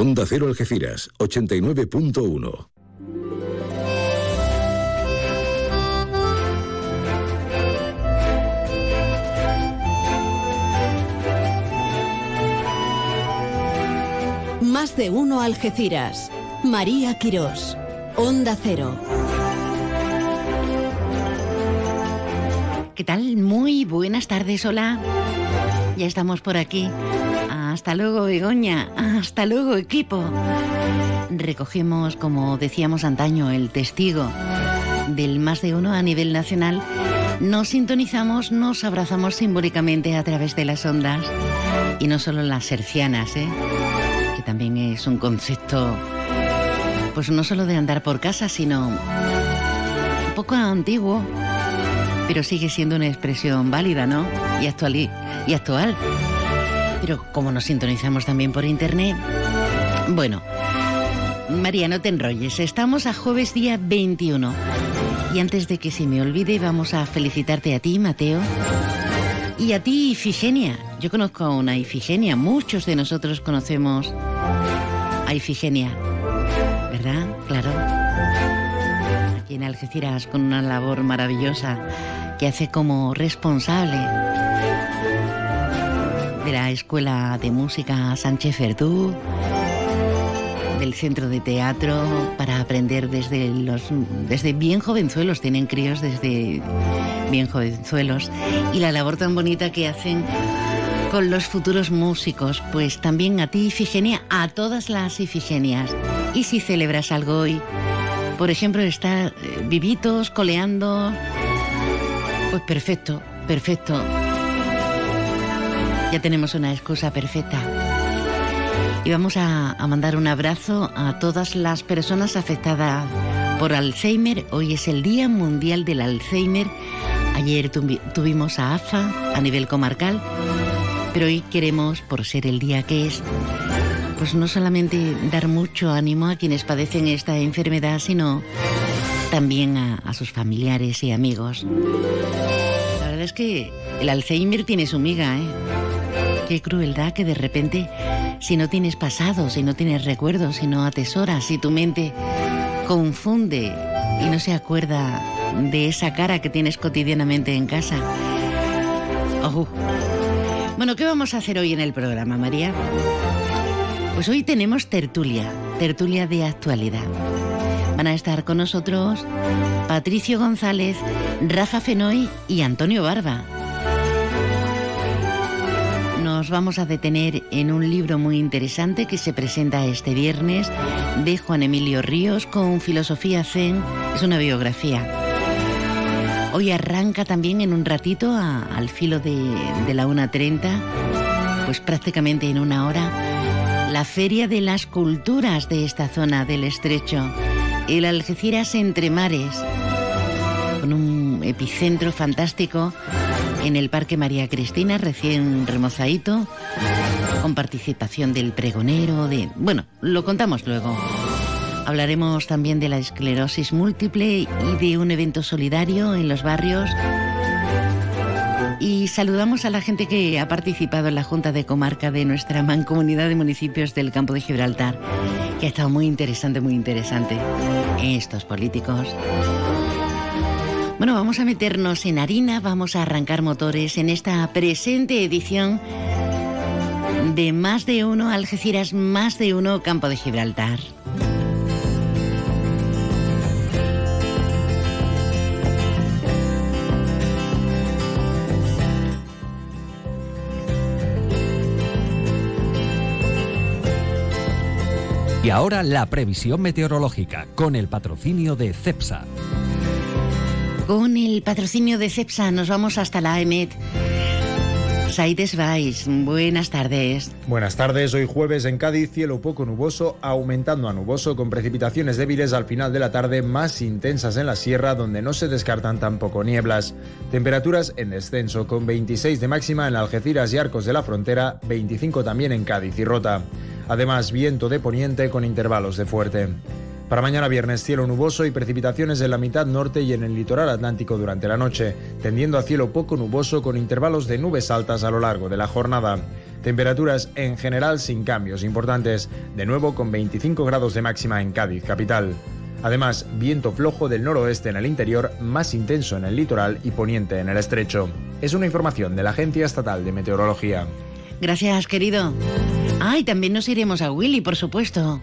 Onda Cero Algeciras, 89.1. Más de uno Algeciras. María Quirós. Onda Cero. ¿Qué tal? Muy buenas tardes, hola. Ya estamos por aquí. Hasta luego, Begoña. Hasta luego, equipo. Recogemos, como decíamos antaño, el testigo del más de uno a nivel nacional. Nos sintonizamos, nos abrazamos simbólicamente a través de las ondas. Y no solo las sercianas, ¿eh? que también es un concepto, pues no solo de andar por casa, sino un poco antiguo, pero sigue siendo una expresión válida, ¿no? Y actual. Y actual. Pero como nos sintonizamos también por internet, bueno, María, no te enrolles, estamos a jueves día 21. Y antes de que se me olvide, vamos a felicitarte a ti, Mateo, y a ti, Ifigenia. Yo conozco a una Ifigenia, muchos de nosotros conocemos a Ifigenia, ¿verdad? Claro. Aquí en Algeciras con una labor maravillosa que hace como responsable de la Escuela de Música Sánchez Verdú, del Centro de Teatro, para aprender desde los desde bien jovenzuelos, tienen críos desde bien jovenzuelos, y la labor tan bonita que hacen con los futuros músicos, pues también a ti, Ifigenia, a todas las Ifigenias. Y si celebras algo hoy, por ejemplo, estar eh, vivitos, coleando, pues perfecto, perfecto. Ya tenemos una excusa perfecta. Y vamos a, mandar un abrazo a todas las personas afectadas por Alzheimer. Hoy es el Día Mundial del Alzheimer. Ayer tuvi- tuvimos a AFA a nivel comarcal, pero hoy queremos, por ser el día que es, pues no solamente dar mucho ánimo a quienes padecen esta enfermedad, sino también a, a sus familiares y amigos. La verdad es que el Alzheimer tiene su miga, ¿eh? Qué crueldad que de repente, si no tienes pasado, si no tienes recuerdos, si no atesoras, si tu mente confunde y no se acuerda de esa cara que tienes cotidianamente en casa. Ojo. Bueno, ¿qué vamos a hacer hoy en el programa, María? Pues hoy tenemos tertulia, tertulia de actualidad. Van a estar con nosotros Patricio González, Rafa Fenoy y Antonio Barba. Nos vamos a detener en un libro muy interesante que se presenta este viernes de Juan Emilio Ríos con Filosofía Zen. Es una biografía. Hoy arranca también en un ratito al filo de, de la 1.30, pues prácticamente en una hora, la Feria de las Culturas de esta zona del Estrecho, el Algeciras Entre Mares, con un epicentro fantástico en el Parque María Cristina, recién remozadito, con participación del pregonero, de... Bueno, lo contamos luego. Hablaremos también de la esclerosis múltiple y de un evento solidario en los barrios. Y saludamos a la gente que ha participado en la Junta de Comarca de nuestra mancomunidad de municipios del Campo de Gibraltar, que ha estado muy interesante, muy interesante. Estos políticos. Bueno, vamos a meternos en harina, vamos a arrancar motores en esta presente edición de Más de Uno Algeciras, Más de Uno Campo de Gibraltar. Y ahora la previsión meteorológica con el patrocinio de CEPSA. Con el patrocinio de CEPSA nos vamos hasta la AEMET. Saides Vais, buenas tardes. Buenas tardes, hoy jueves en Cádiz, cielo poco nuboso, aumentando a nuboso con precipitaciones débiles al final de la tarde, más intensas en la sierra, donde no se descartan tampoco nieblas. Temperaturas en descenso, con 26 de máxima en Algeciras y Arcos de la Frontera, 25 también en Cádiz y Rota. Además, viento de poniente con intervalos de fuerte. Para mañana viernes, cielo nuboso y precipitaciones en la mitad norte y en el litoral atlántico durante la noche, tendiendo a cielo poco nuboso con intervalos de nubes altas a lo largo de la jornada. Temperaturas en general sin cambios importantes, de nuevo con 25 grados de máxima en Cádiz, capital. Además, viento flojo del noroeste en el interior, más intenso en el litoral y poniente en el estrecho. Es una información de la Agencia Estatal de Meteorología. Gracias, querido. Ay, también nos iremos a Willy, por supuesto.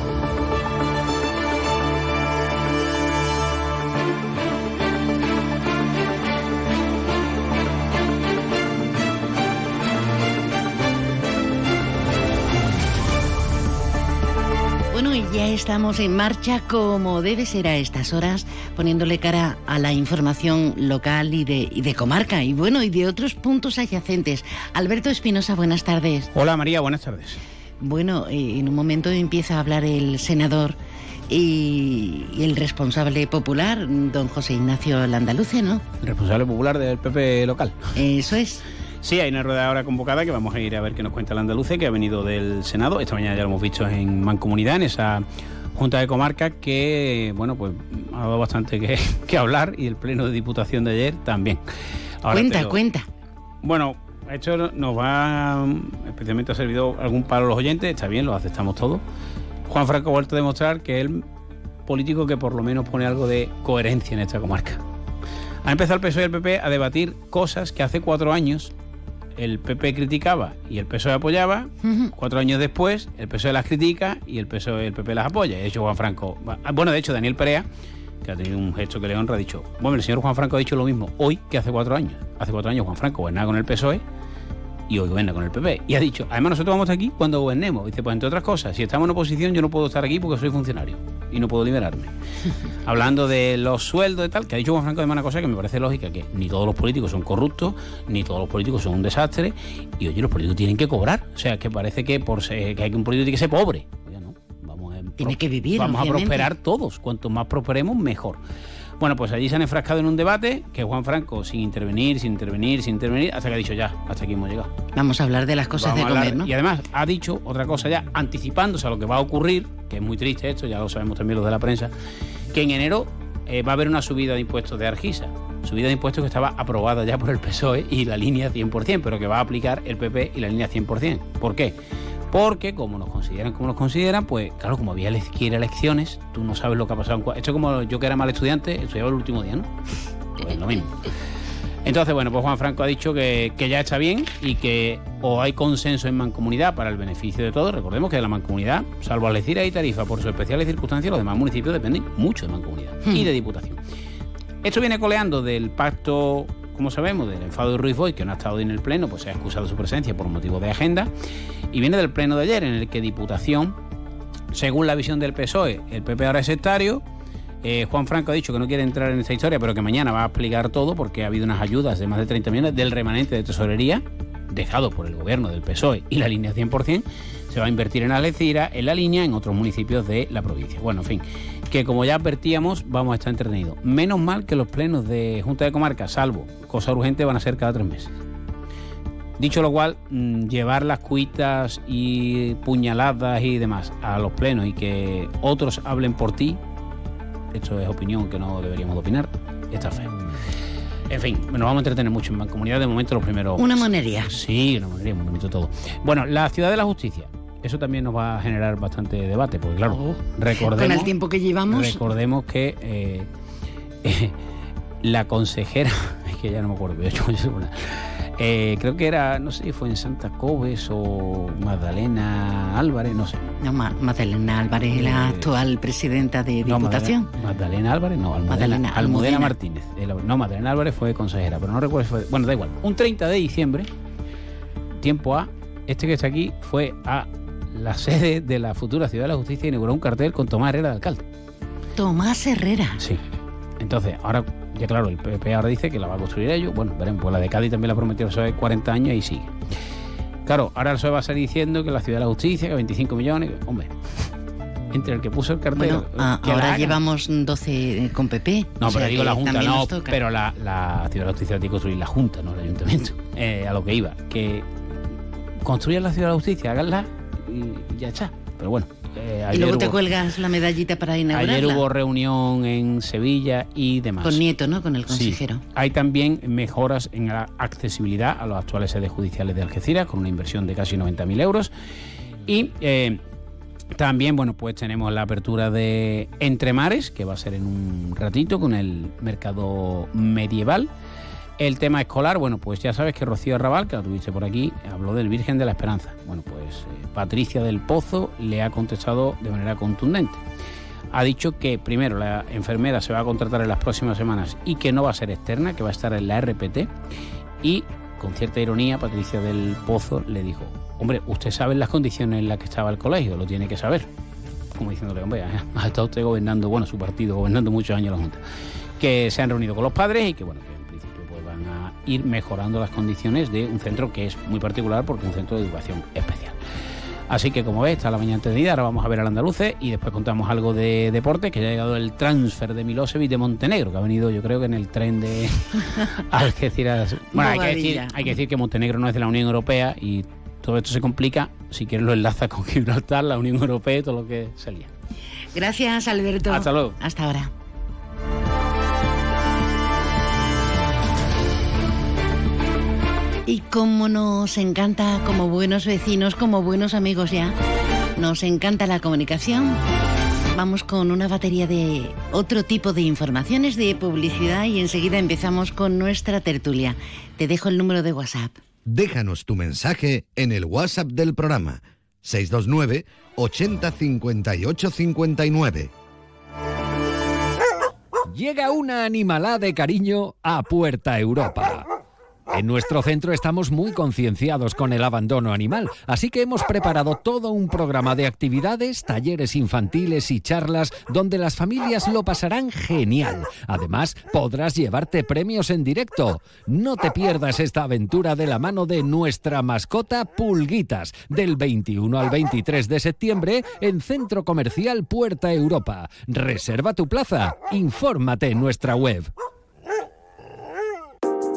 ya estamos en marcha como debe ser a estas horas, poniéndole cara a la información local y de, y de comarca, y bueno, y de otros puntos adyacentes. Alberto Espinosa, buenas tardes. Hola María, buenas tardes. Bueno, eh, en un momento empieza a hablar el senador y, el responsable popular, don José Ignacio Landaluce, ¿no? Responsable popular del PP local. Eso es. Sí, hay una rueda ahora convocada que vamos a ir a ver qué nos cuenta el andaluce, que ha venido del Senado. Esta mañana ya lo hemos visto en Mancomunidad, en esa Junta de Comarca, que, bueno, pues ha dado bastante que, que hablar y el Pleno de Diputación de ayer también. Ahora cuenta, lo- cuenta. Bueno, esto nos va, especialmente ha servido algún palo a los oyentes, está bien, lo aceptamos todos. Juan Franco ha vuelto a demostrar que es el político que por lo menos pone algo de coherencia en esta comarca. Ha empezado el PSOE y el PP a debatir cosas que hace cuatro años el PP criticaba y el PSOE apoyaba. Cuatro años después, el PSOE las critica y el PSOE el PP las apoya. De hecho, Juan Franco. ah, Bueno, de hecho, Daniel Perea, que ha tenido un gesto que le honra, ha dicho: Bueno, el señor Juan Franco ha dicho lo mismo hoy que hace cuatro años. Hace cuatro años Juan Franco gobernaba con el PSOE y hoy gobierna con el PP. Y ha dicho: Además, nosotros vamos a estar aquí cuando gobernemos. Dice: Pues entre otras cosas, si estamos en oposición, yo no puedo estar aquí porque soy funcionario y no puedo liberarme. Hablando de los sueldos y tal, que ha dicho Juan Franco además una cosa que me parece lógica, que ni todos los políticos son corruptos, ni todos los políticos son un desastre, y oye, los políticos tienen que cobrar. O sea, que parece que por ser- que hay que un político tiene que ser pobre. Oiga, no, vamos a, Tiene que vivir, Vamos obviamente. a prosperar todos. Cuanto más prosperemos, mejor. Bueno, pues allí se han enfrascado en un debate que Juan Franco, sin intervenir, sin intervenir, sin intervenir, hasta que ha dicho ya, hasta aquí hemos llegado. Vamos a hablar de las cosas Vamos de comer, ¿no? Y además ha dicho otra cosa ya, anticipándose a lo que va a ocurrir, que es muy triste esto, ya lo sabemos también los de la prensa, que en enero eh, va a haber una subida de impuestos de Argisa. Subida de impuestos que estaba aprobada ya por el PSOE y la línea 100%, pero que va a aplicar el PP y la línea 100%. ¿Por qué? Porque como nos consideran como nos consideran, pues claro, como había a elecciones, tú no sabes lo que ha pasado. Esto es como yo que era mal estudiante, estudiaba el último día, ¿no? Pues lo mismo. Entonces, bueno, pues Juan Franco ha dicho que, que ya está bien y que o hay consenso en mancomunidad para el beneficio de todos. Recordemos que de la mancomunidad, salvo Algeciras y Tarifa, por sus especiales circunstancias, los demás municipios dependen mucho de mancomunidad y de diputación. Esto viene coleando del pacto, como sabemos, del enfado de Ruiz Boy, que no ha estado hoy en el Pleno, pues se ha excusado su presencia por motivo de agenda, y viene del Pleno de ayer, en el que Diputación, según la visión del PSOE, el PP ahora es sectario, eh, Juan Franco ha dicho que no quiere entrar en esta historia, pero que mañana va a explicar todo porque ha habido unas ayudas de más de 30 millones del remanente de tesorería dejado por el gobierno del PSOE y la línea 100%. Se va a invertir en Algeciras, en la línea, en otros municipios de la provincia. Bueno, en fin, que como ya advertíamos, vamos a estar entretenidos. Menos mal que los plenos de Junta de Comarca, salvo cosa urgente, van a ser cada tres meses. Dicho lo cual, mm, llevar las cuitas y puñaladas y demás a los plenos y que otros hablen por ti, esto es opinión que no deberíamos de opinar, está feo. En fin, nos vamos a entretener mucho en Mancomunidad de momento los primeros... Una monería. Sí, una monería, muy bonito todo. Bueno, la ciudad de la justicia. Eso también nos va a generar bastante debate, porque claro, Oh, recordemos... Con el tiempo que llevamos. Recordemos que eh, eh, la consejera, es que ya no me acuerdo, yo- yo- eh, creo que era, no sé, fue en Santa Cobes o Magdalena Álvarez, no sé. No, Ma- Magdalena Álvarez, la Eh, actual presidenta de No, Diputación. Magdalena, Magdalena Álvarez, no, Almudena, Magdalena- Almudena Almudena. Martínez. El- No, Magdalena Álvarez fue consejera, pero no recuerdo si fue. Bueno, da igual. Un 30 de diciembre, tiempo A, este que está aquí fue a la sede de la futura Ciudad de la Justicia inauguró un cartel con Tomás Herrera de alcalde. Tomás Herrera. Sí. Entonces, ahora, ya claro, el PP ahora dice que la va a construir ellos. Bueno, veremos, pues la de Cádiz también la prometió hace 40 años y sigue. Claro, ahora se va a salir diciendo que la Ciudad de la Justicia, que 25 millones, hombre, entre el que puso el cartel. ahora llevamos 12 con PP. No, pero digo la Junta, no, pero la, la, Ciudad de la Justicia tiene que construir la Junta, no el Ayuntamiento. Eh, a lo que iba, que construyan la Ciudad de la Justicia, háganla y ya está. Pero bueno. Eh, y luego te cuelgas la medallita para inaugurarla. Ayer hubo reunión en Sevilla y demás. Con Nieto, ¿no? Con el consejero. Hay también mejoras en la accesibilidad a los actuales sedes judiciales de Algeciras, con una inversión de casi 90.000 euros. Y eh, también, bueno, pues tenemos la apertura de Entre Mares, que va a ser en un ratito con el mercado medieval. El tema escolar, bueno, pues ya sabes que Rocío Arrabal, que la tuviste por aquí, habló del Virgen de la Esperanza. Bueno, pues eh, Patricia del Pozo le ha contestado de manera contundente. Ha dicho que primero la enfermera se va a contratar en las próximas semanas y que no va a ser externa, que va a estar en la RPT. Y con cierta ironía, Patricia del Pozo le dijo, hombre, usted sabe las condiciones en las que estaba el colegio, lo tiene que saber. Como diciéndole, hombre, ha estado usted gobernando, bueno, su partido gobernando muchos años la Junta. Que se han reunido con los padres y que, bueno, ir mejorando las condiciones de un centro que es muy particular porque es un centro de educación especial. Así que como ves, está la mañana entendida, ahora vamos a ver al andaluce y después contamos algo de deporte, que ya ha llegado el transfer de Milosevic de Montenegro, que ha venido yo creo que en el tren de Algeciras. Bueno, hay que, decir, hay que decir que Montenegro no es de la Unión Europea y todo esto se complica, si quieres lo enlaza con Gibraltar, la Unión Europea y todo lo que salía. Gracias, Alberto. Hasta luego. Hasta ahora. Y como nos encanta, como buenos vecinos, como buenos amigos ya, nos encanta la comunicación. Vamos con una batería de otro tipo de informaciones de publicidad y enseguida empezamos con nuestra tertulia. Te dejo el número de WhatsApp. Déjanos tu mensaje en el WhatsApp del programa 629 80 58 59. Llega una animalada de cariño a Puerta Europa. En nuestro centro estamos muy concienciados con el abandono animal, así que hemos preparado todo un programa de actividades, talleres infantiles y charlas donde las familias lo pasarán genial. Además, podrás llevarte premios en directo. No te pierdas esta aventura de la mano de nuestra mascota Pulguitas, del 21 al 23 de septiembre en Centro Comercial Puerta Europa. Reserva tu plaza. Infórmate en nuestra web.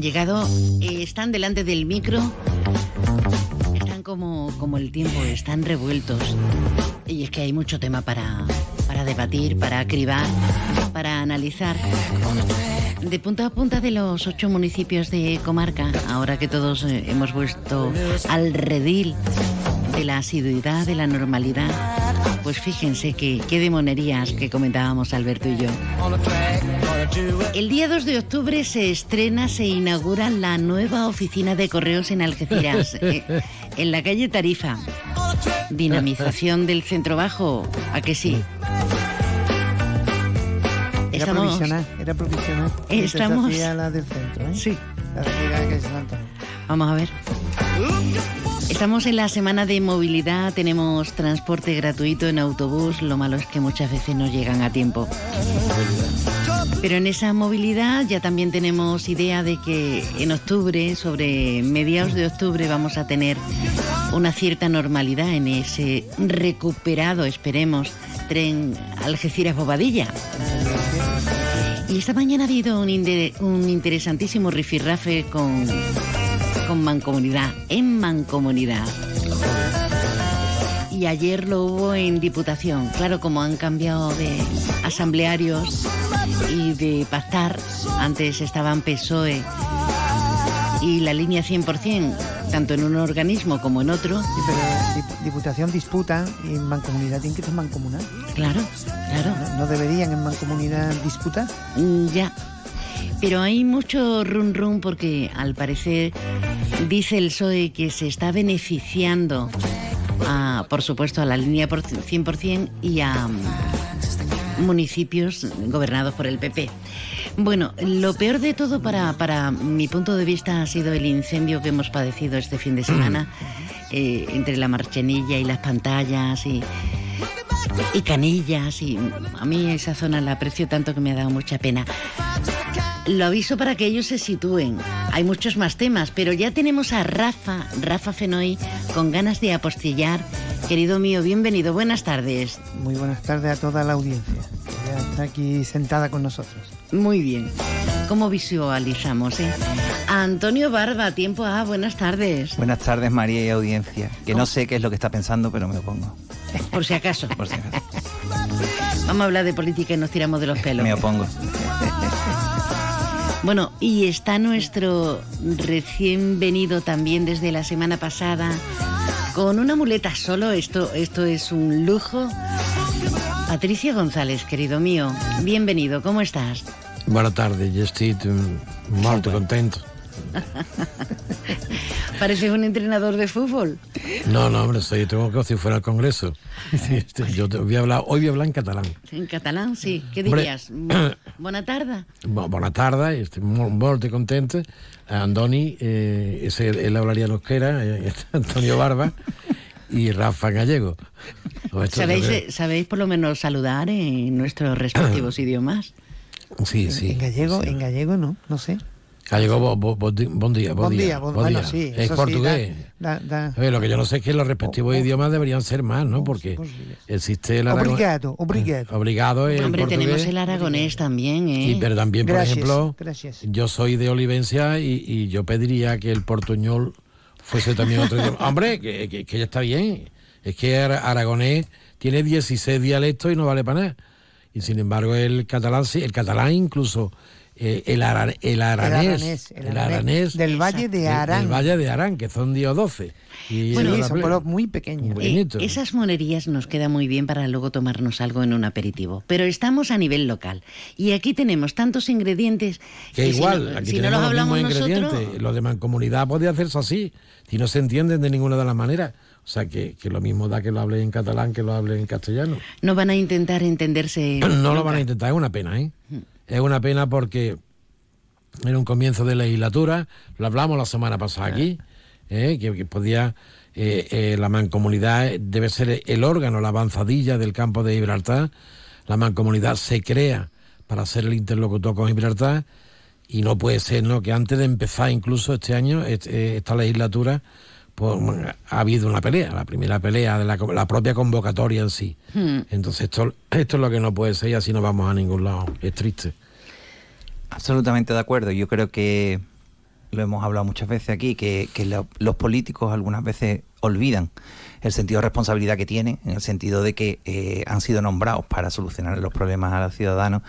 Llegado, eh, están delante del micro, están como, como el tiempo, están revueltos. Y es que hay mucho tema para, para debatir, para cribar, para analizar. De punta a punta de los ocho municipios de comarca, ahora que todos eh, hemos vuelto al redil de la asiduidad, de la normalidad, pues fíjense que qué demonerías que comentábamos Alberto y yo. El día 2 de octubre se estrena, se inaugura la nueva oficina de correos en Algeciras, eh, en la calle Tarifa. Dinamización del centro bajo, ¿a que sí? Era provisional, era provisional. Estamos. La del centro, ¿eh? Sí. Vamos a ver. Estamos en la semana de movilidad, tenemos transporte gratuito en autobús, lo malo es que muchas veces no llegan a tiempo. Pero en esa movilidad ya también tenemos idea de que en octubre, sobre mediados de octubre, vamos a tener una cierta normalidad en ese recuperado, esperemos, tren Algeciras-Bobadilla. Y esta mañana ha habido un, un interesantísimo rifirrafe con, con Mancomunidad, en Mancomunidad. Y ayer lo hubo en Diputación. Claro, como han cambiado de asamblearios y de pactar, antes estaban PSOE y la línea 100%, tanto en un organismo como en otro. Sí, pero Diputación disputa y en Mancomunidad tienen que ser mancomunal. Claro, claro. ¿No, deberían en Mancomunidad disputar? Mm, ya. Pero hay mucho run run porque al parecer dice el PSOE que se está beneficiando, a, por supuesto, a la línea 100% y a mm, municipios gobernados por el PP. Bueno, lo peor de todo para, para mi punto de vista ha sido el incendio que hemos padecido este fin de semana eh, entre la marchenilla y las pantallas y, y canillas. Y a mí esa zona la aprecio tanto que me ha dado mucha pena. Lo aviso para que ellos se sitúen. Hay muchos más temas, pero ya tenemos a Rafa, Rafa Fenoy, con ganas de apostillar. Querido mío, bienvenido, buenas tardes. Muy buenas tardes a toda la audiencia, ya está aquí sentada con nosotros. Muy bien. ¿Cómo visualizamos? Eh? Antonio Barba, tiempo A, buenas tardes. Buenas tardes, María y audiencia. Que no sé qué es lo que está pensando, pero me opongo. Por si acaso. Por si acaso. Vamos a hablar de política y nos tiramos de los pelos. Me opongo. Bueno, y está nuestro recién venido también desde la semana pasada con una muleta solo. Esto, esto es un lujo. Patricia González, querido mío, bienvenido, ¿cómo estás? Buenas tardes, yo estoy muy contento. Pareces un entrenador de fútbol. No, no, hombre, estoy, tengo que si fuera al Congreso. Este, yo voy a hablar, hoy voy a hablar en catalán. En catalán, sí. ¿Qué dirías? Buena tarde. Buena tarde, estoy muy, contento. Andoni, eh, ese, él hablaría lo que era, eh, Antonio Barba y Rafa Gallego. ¿Sabéis, ¿Sabéis por lo menos saludar en nuestros respectivos idiomas? Sí, sí. En gallego, en gallego no, no sé. Gallego, buen día, buen día. Bueno, sí, es portugués. lo que yo no sé es que los respectivos idiomas deberían ser más, ¿no? Porque existe el aragonés. Obligado, obligado. Obligado es Hombre, tenemos el aragonés también, ¿eh? Sí, pero también, por ejemplo, yo soy de Olivencia y, y yo pediría que el portuñol fuese también otro idioma. Hombre, que, ya está bien. Es que Aragonés tiene 16 dialectos y no vale para nada. Y sin embargo el catalán sí, el catalán incluso eh, el, el, aranés, el, aranés, del Valle de Arán. Del Valle de Arán, que son 10 o 12. Y bueno, son pueblos muy pequeños. Eh, esas monerías nos quedan muy bien para luego tomarnos algo en un aperitivo. Pero estamos a nivel local. Y aquí tenemos tantos ingredientes. Que, igual, aquí si no los hablamos nosotros. Lo de mancomunidad podría hacerse así, si no se entienden de ninguna de las maneras. O sea, que, lo mismo da que lo hable en catalán que lo hable en castellano. No van a intentar entenderse. no lo van a intentar, es una pena, ¿eh? Es una pena porque era un comienzo de legislatura, lo hablamos la semana pasada aquí, ¿eh? que, podía. Eh, eh, la mancomunidad debe ser el órgano, la avanzadilla del campo de Gibraltar. La mancomunidad se crea para ser el interlocutor con Gibraltar y no puede ser ¿no? que antes de empezar incluso este año, esta legislatura, pues, ha habido una pelea, la primera pelea de la, propia convocatoria en sí. Hmm. Entonces esto, esto es lo que no puede ser y así no vamos a ningún lado. Es triste. Absolutamente de acuerdo. Yo creo que lo hemos hablado muchas veces aquí, que, los políticos algunas veces olvidan el sentido de responsabilidad que tienen, en el sentido de que eh, han sido nombrados para solucionar los problemas a los ciudadanos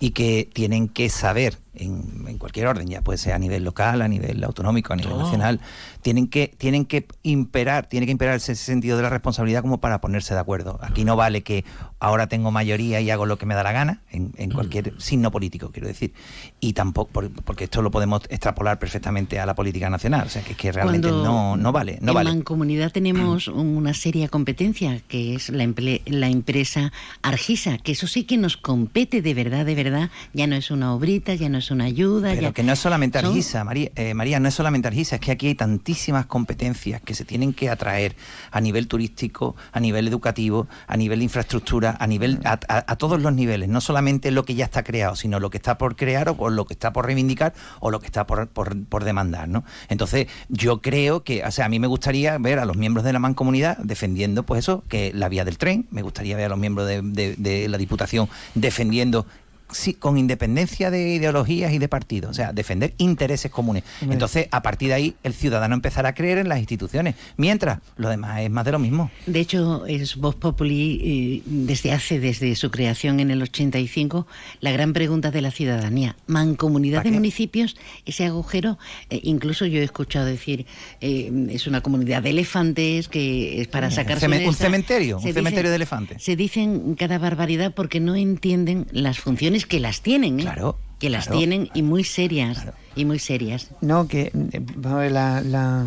y que tienen que saber en, cualquier orden, ya puede ser a nivel local, a nivel autonómico, a nivel nacional, tienen que, tienen que imperar, tiene que imperar ese sentido de la responsabilidad como para ponerse de acuerdo. Aquí no vale que ahora tengo mayoría y hago lo que me da la gana, en, mm. cualquier signo político, quiero decir. Y tampoco, porque esto lo podemos extrapolar perfectamente a la política nacional, o sea, que, que realmente no, no vale. No en comunidad tenemos una seria competencia, que es la, la empresa Argisa, que eso sí que nos compete de verdad, de verdad, ya no es una obrita, ya no es una ayuda. Pero que no es solamente Argisa, María, eh, María, no es solamente Argisa, es que aquí hay tantísimas competencias que se tienen que atraer a nivel turístico, a nivel educativo, a nivel de infraestructura, a nivel a, todos los niveles, no solamente lo que ya está creado, sino lo que está por crear o por lo que está por reivindicar o lo que está por, por, demandar, ¿no? Entonces, yo creo que, o sea, a mí me gustaría ver a los miembros de la mancomunidad defendiendo, pues eso, que la vía del tren, me gustaría ver a los miembros de, de la Diputación defendiendo sí, con independencia de ideologías y de partidos, o sea, defender intereses comunes. Entonces, a partir de ahí, el ciudadano empezará a creer en las instituciones, mientras lo demás es más de lo mismo. De hecho, es Vox Populi, eh, desde hace, desde su creación en el 85, la gran pregunta de la ciudadanía. ¿Mancomunidad de municipios? Ese agujero, eh, incluso yo he escuchado decir, eh, es una comunidad de elefantes que es para sacar un cementerio, un cementerio de elefantes. Se dicen cada barbaridad porque no entienden las funciones que las tienen, ¿eh? Claro. Que las claro. tienen y muy serias. Y muy serias. No, que eh, la, la,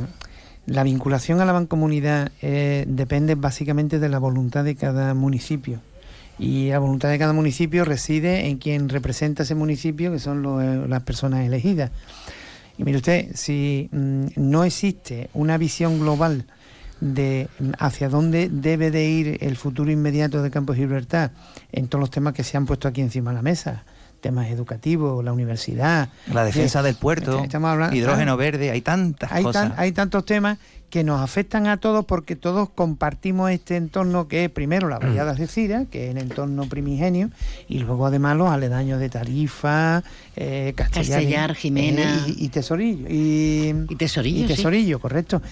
la vinculación a la mancomunidad eh, depende básicamente de la voluntad de cada municipio. Y la voluntad de cada municipio reside en quien representa ese municipio, que son eh, las personas elegidas. Y mire usted, si mm, no existe una visión global de hacia dónde debe de ir el futuro inmediato de Campos Gibraltar en todos los temas que se han puesto aquí encima de la mesa, temas educativos, la universidad, La defensa eh, del puerto, estamos hablando- hidrógeno ah, verde, hay tantas hay, cosas. tan- hay tantos temas que nos afectan a todos porque todos compartimos este entorno que es primero la Bahía de Algeciras, que es el entorno primigenio, y luego además los aledaños de Tarifa, eh, Castellar, Castellar, Jimena. eh, y, y Tesorillo. Y, Tesorillo, y sí. Tesorillo, correcto.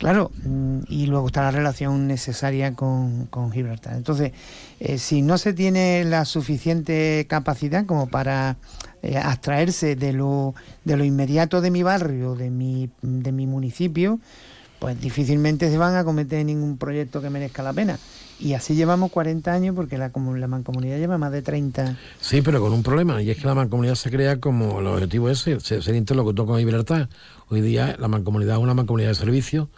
Claro, mm, y luego está la relación necesaria con, con Gibraltar. Entonces, eh, si no se tiene la suficiente capacidad como para eh, abstraerse de lo, de lo inmediato de mi barrio, de mi, de mi municipio, pues difícilmente se van a cometer ningún proyecto que merezca la pena. Y así llevamos 40 años porque la, la mancomunidad lleva más de 30. Sí, pero con un problema, y es que la mancomunidad se crea como el objetivo ese, ser, ser interlocutor con Gibraltar. Hoy día la mancomunidad es una mancomunidad de servicios.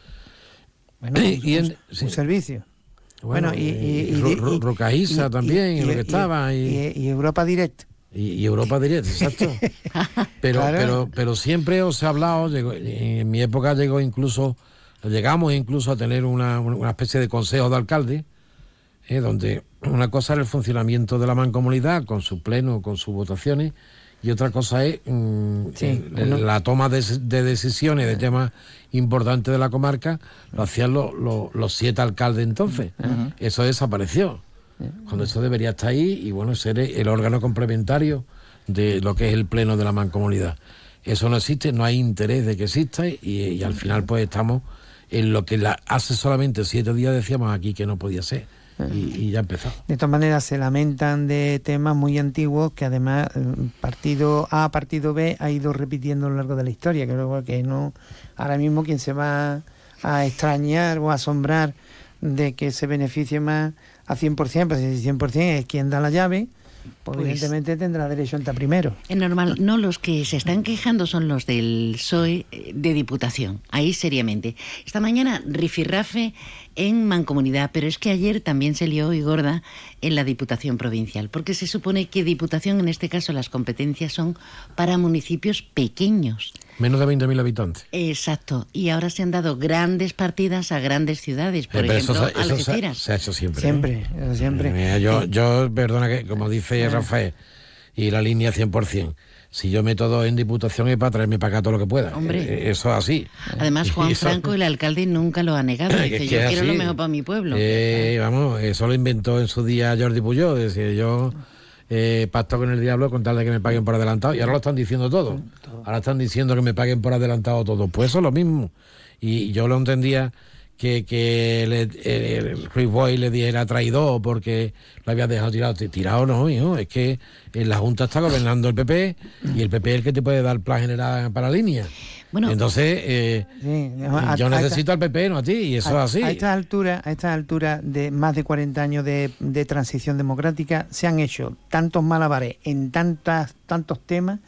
Bueno, Y un, servicio. Bueno, y Ro- Ro- Rocaísa también, en lo que estaba, y- y Europa Direct. Y, y Europa Direct, exacto. Pero, Claro. pero, pero siempre os he hablado, llegó- en mi época llegó incluso, llegamos incluso a tener una, una especie de consejo de alcalde, eh, donde una cosa era el funcionamiento de la mancomunidad con su pleno, con sus votaciones, y otra cosa es mm, Sí, el- bueno. la toma de, de decisiones de temas importantes de la comarca, lo hacían los, siete alcaldes entonces. Eso desapareció. Cuando eso debería estar ahí y bueno, ser el órgano complementario de lo que es el pleno de la mancomunidad. Eso no existe, no hay interés de que exista y, y al final pues estamos en lo que la, hace solamente siete días decíamos aquí que no podía ser y, y ya empezó. De todas maneras, se lamentan de temas muy antiguos que además eh, partido A, partido B ha ido repitiendo a lo largo de la historia. Que luego que no, ahora mismo quien se va a extrañar o a asombrar de que se beneficie más a 100%, pues si 100% es quien da la llave, pues, Pues- evidentemente tendrá derecho a primero. Es normal. No, los que se están quejando son los del PSOE eh, de Diputación. Ahí seriamente. Esta mañana rifirrafe en Mancomunidad, pero es que ayer también se lió y gorda en la Diputación Provincial, porque se supone que Diputación, en este caso, las competencias son para municipios pequeños. Menos de 20.000 habitantes. Exacto. Y ahora se han dado grandes partidas a grandes ciudades, por Eh, ejemplo, eso, se- eso se, Algeciras. se ha hecho siempre. ¿eh? Siempre, eso siempre. Eh, mira, yo, Sí. yo, perdona que, como dice Rafael, y la línea 100%, si yo meto dos en diputación es para traerme para acá todo lo que pueda. Hombre. Eh, Eso es así. Además, Juan Y eso- Franco, el alcalde, nunca lo ha negado. Que Dice, es yo que es quiero lo mejor para mi pueblo. Eh, vamos, eso lo inventó en su día Jordi Puyol. Decía yo eh, pacto con el diablo con tal de que me paguen por adelantado. Y ahora lo están diciendo todo. Ahora están diciendo que me paguen por adelantado todo. Pues eso es lo mismo. Y yo lo entendía que, que le- Ruiz Boy le dijera traidor porque lo había dejado tirado. Tirado no, hijo. Es que la Junta está gobernando el PP y el PP es el que te puede dar plan general para línea. Bueno, Entonces, eh, Sí, a- yo necesito al PP, no a ti, y eso a, es así. A estas alturas, a estas alturas de más de 40 años de, de transición democrática, se han hecho tantos malabares en tantas, tantos temas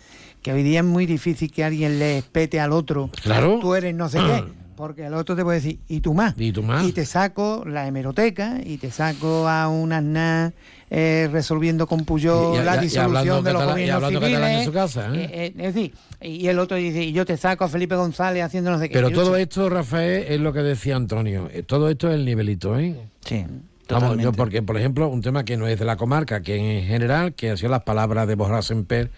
que hoy día es muy difícil que alguien le espete al otro. Claro. Tú eres no sé qué. Porque el otro te puede decir, ¿y tú más? ¿Y tú más? Y te saco la hemeroteca y te saco a unas NAS eh, resolviendo con Puyol Y- y- la disolución hablando de los catalán- y gobiernos hablando catalán en civiles. su casa, ¿eh? Eh, eh, es decir, y el otro dice, y yo te saco a Felipe González haciendo no sé qué. Pero todo esto, Rafael, es lo que decía Antonio. Todo esto es el nivelito, ¿eh? Sí. Vamos, yo porque, por ejemplo, un tema que no es de la comarca, que en general, que ha sido las palabras de Borja Semper,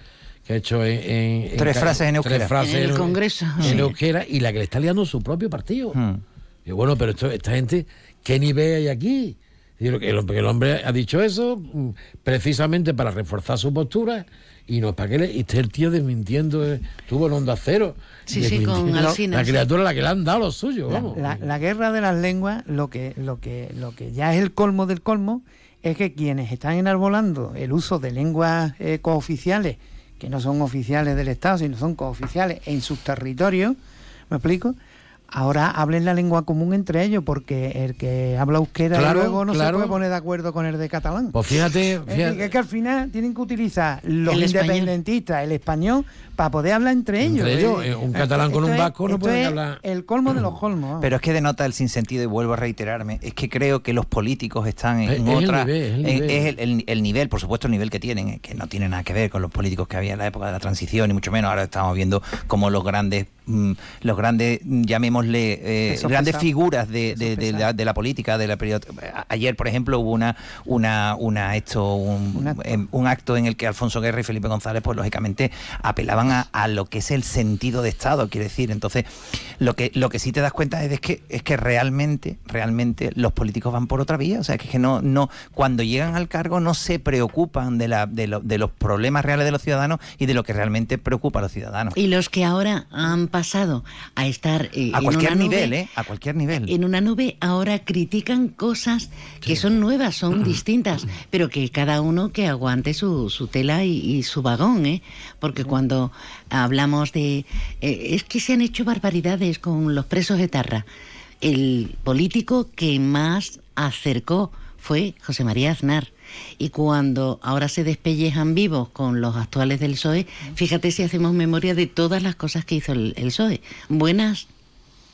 que ha hecho en... Tres frases en tres euskera. frases En el Congreso. En Sí. euskera, y la que le está liando su propio partido. Hmm. Y bueno, pero esto, esta gente, ¿qué nivel hay aquí? El, hombre- el hombre ha dicho eso mm, precisamente para reforzar su postura y no para que le y esté el tío desmintiendo, eh, tuvo en onda cero. Sí, sí, con La sí. criatura a la que le han dado lo suyo, La, vamos. la- la guerra de las lenguas, lo que, lo que, lo que ya es el colmo del colmo, es que quienes están enarbolando el uso de lenguas eh, cooficiales, que no son oficiales del Estado, sino son cooficiales en sus territorios, ¿me explico? Ahora hablen la lengua común entre ellos, porque el que habla euskera Claro, y luego no claro. se puede poner de acuerdo con el de catalán. Pues fíjate, Es fíjate. que es que al final tienen que utilizar los El español. independentistas, el español, para poder hablar entre ellos. Entre ellos, Eh, eh, un catalán con un es- vasco no pueden hablar. El colmo de los colmos. vamos. Pero es que denota el sinsentido y vuelvo a reiterarme. Es que creo que los políticos están en Es- es el otra. nivel, es el nivel. es el, el- el nivel, por supuesto, el nivel que tienen, eh, que no tiene nada que ver con los políticos que había en la época de la transición, ni mucho menos. Ahora estamos viendo como los grandes, mm, los grandes, mm, llamémosle, eh, grandes figuras de, de- Pesos de la, pesados. de la política, de la Ayer, por ejemplo, hubo una, una, una esto, un, Un acto. em, un acto en el que Alfonso Guerra y Felipe González, pues lógicamente apelaban a, a lo que es el sentido de Estado, quiere decir. Entonces, lo que, lo que sí te das cuenta es de que, es que realmente, realmente los políticos van por otra vía. O sea, que, es que no, no, cuando llegan al cargo no se preocupan de, la, de, lo- de los problemas reales de los ciudadanos y de lo que realmente preocupa a los ciudadanos. Y los que ahora han pasado a estar eh, A cualquier nube, ¿eh? A cualquier nivel. En una nube ahora critican cosas que son nuevas, son distintas, pero que cada uno que aguante su, su tela y, y su vagón, ¿eh? Porque cuando hablamos de... eh, es que se han hecho barbaridades con los presos de Tarra. El político que más acercó fue José María Aznar. Y cuando ahora se despellejan vivos con los actuales del PSOE, fíjate si hacemos memoria de todas las cosas que hizo el, el PSOE. Buenas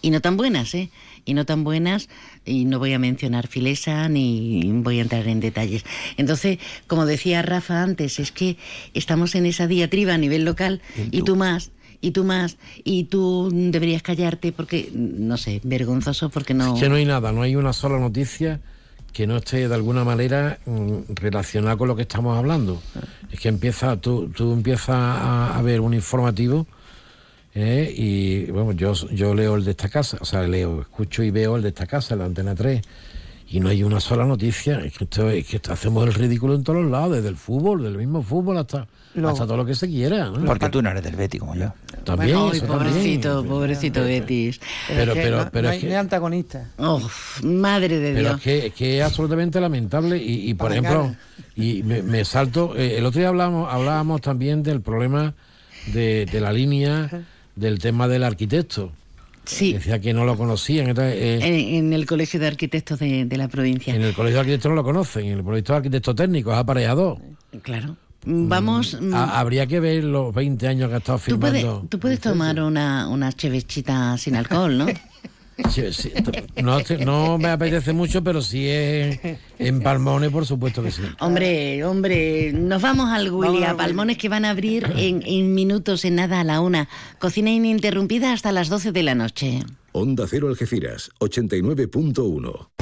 y no tan buenas, ¿eh? Y no tan buenas, y no voy a mencionar Filesa ni voy a entrar en detalles. Entonces, como decía Rafa antes, es que estamos en esa diatriba a nivel local y tú más, y tú más, y tú deberías callarte porque, no sé, vergonzoso porque no... Es que no hay nada, no hay una sola noticia que no esté de alguna manera mm, relacionada con lo que estamos hablando. Es que empieza, tú, tú empiezas a, a ver un informativo ¿eh? y bueno, yo, yo leo el de esta casa, o sea, leo, escucho y veo el de esta casa, la antena 3, y no hay una sola noticia. Es que, esto, es que esto- hacemos el ridículo en todos los lados, desde el fútbol, del mismo fútbol hasta, Lo- hasta todo lo que se quiera. ¿no? Porque tú no eres del Betty como yo. También, Ay, eso también. pobrecito, pobrecito Betis. Pero- es que pero- no, pero no es que- antagonista. Oh, madre de Pero Dios. es que, es que es absolutamente lamentable y, y, por Para ejemplo, ganar. y me, me salto, eh, el otro día hablábamos, hablábamos también del problema de, de la línea del tema del arquitecto. Sí, Decía que no lo conocían. entonces, eh, en, en el Colegio de Arquitectos de, de la provincia. en el colegio de arquitectos no lo conocen, en el colegio de arquitectos técnicos, aparejador. Claro. Vamos... mm, Ha- habría que ver los 20 años que ha estado Tú puedes, firmando. tú puedes tomar una, una chevechita sin alcohol, ¿no? Sí, sí, no, no me apetece mucho, pero si es en Palmones, por supuesto que sí. Hombre, hombre, nos vamos al Willy, Vamos a. Palmones que van a abrir en, en minutos, en nada a la una. Cocina ininterrumpida hasta las 12 de la noche. Onda Cero Algeciras, 89.1.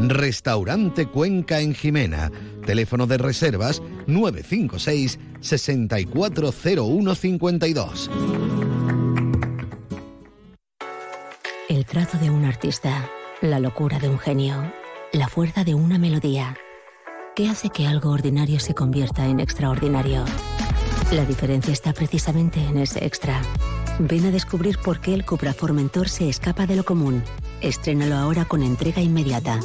Restaurante Cuenca en Jimena. Teléfono de reservas 956 640152. El trazo de un artista, la locura de un genio, la fuerza de una melodía. ¿Qué hace que algo ordinario se convierta en extraordinario? La diferencia está precisamente en ese extra. Ven a descubrir por qué el Cupra Formentor se escapa de lo común. Estrénalo ahora con entrega inmediata.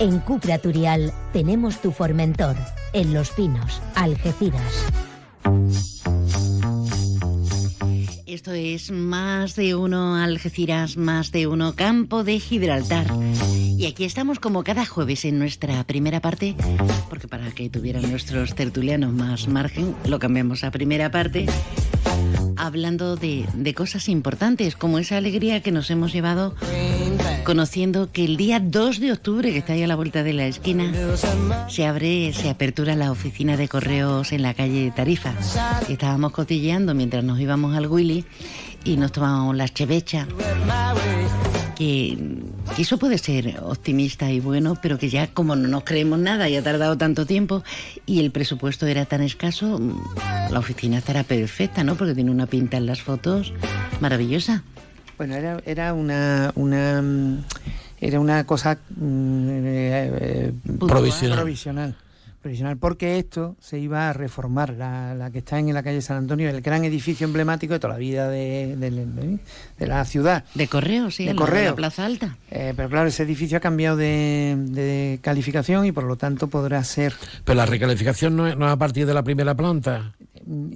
En Cupra Turial tenemos tu Formentor, en Los Pinos, Algeciras. Esto es más de uno Algeciras, más de uno Campo de Gibraltar. Y aquí estamos como cada jueves en nuestra primera parte, porque para que tuvieran nuestros tertulianos más margen, lo cambiamos a primera parte, hablando de, de cosas importantes, como esa alegría que nos hemos llevado conociendo que el día 2 de octubre, que está ahí a la vuelta de la esquina, se abre, se apertura la oficina de correos en la calle Tarifa. Estábamos cotilleando mientras nos íbamos al Willy y nos tomábamos las chevechas. Que, que eso puede ser optimista y bueno, pero que ya como no nos creemos nada y ha tardado tanto tiempo y el presupuesto era tan escaso, la oficina estará perfecta, ¿no? Porque tiene una pinta en las fotos maravillosa. Bueno, era, era una, una mm, era una cosa mm, eh, eh, Provisional. provisional. Provisional, porque esto se iba a reformar, la, la que está en la calle San Antonio, el gran edificio emblemático de toda la vida de, de- de- de la ciudad. De correo, sí, de de correo. la Plaza Alta. Eh, pero claro, ese edificio ha cambiado de, de calificación y por lo tanto podrá ser. Pero la recalificación no es, no es a partir de la primera planta.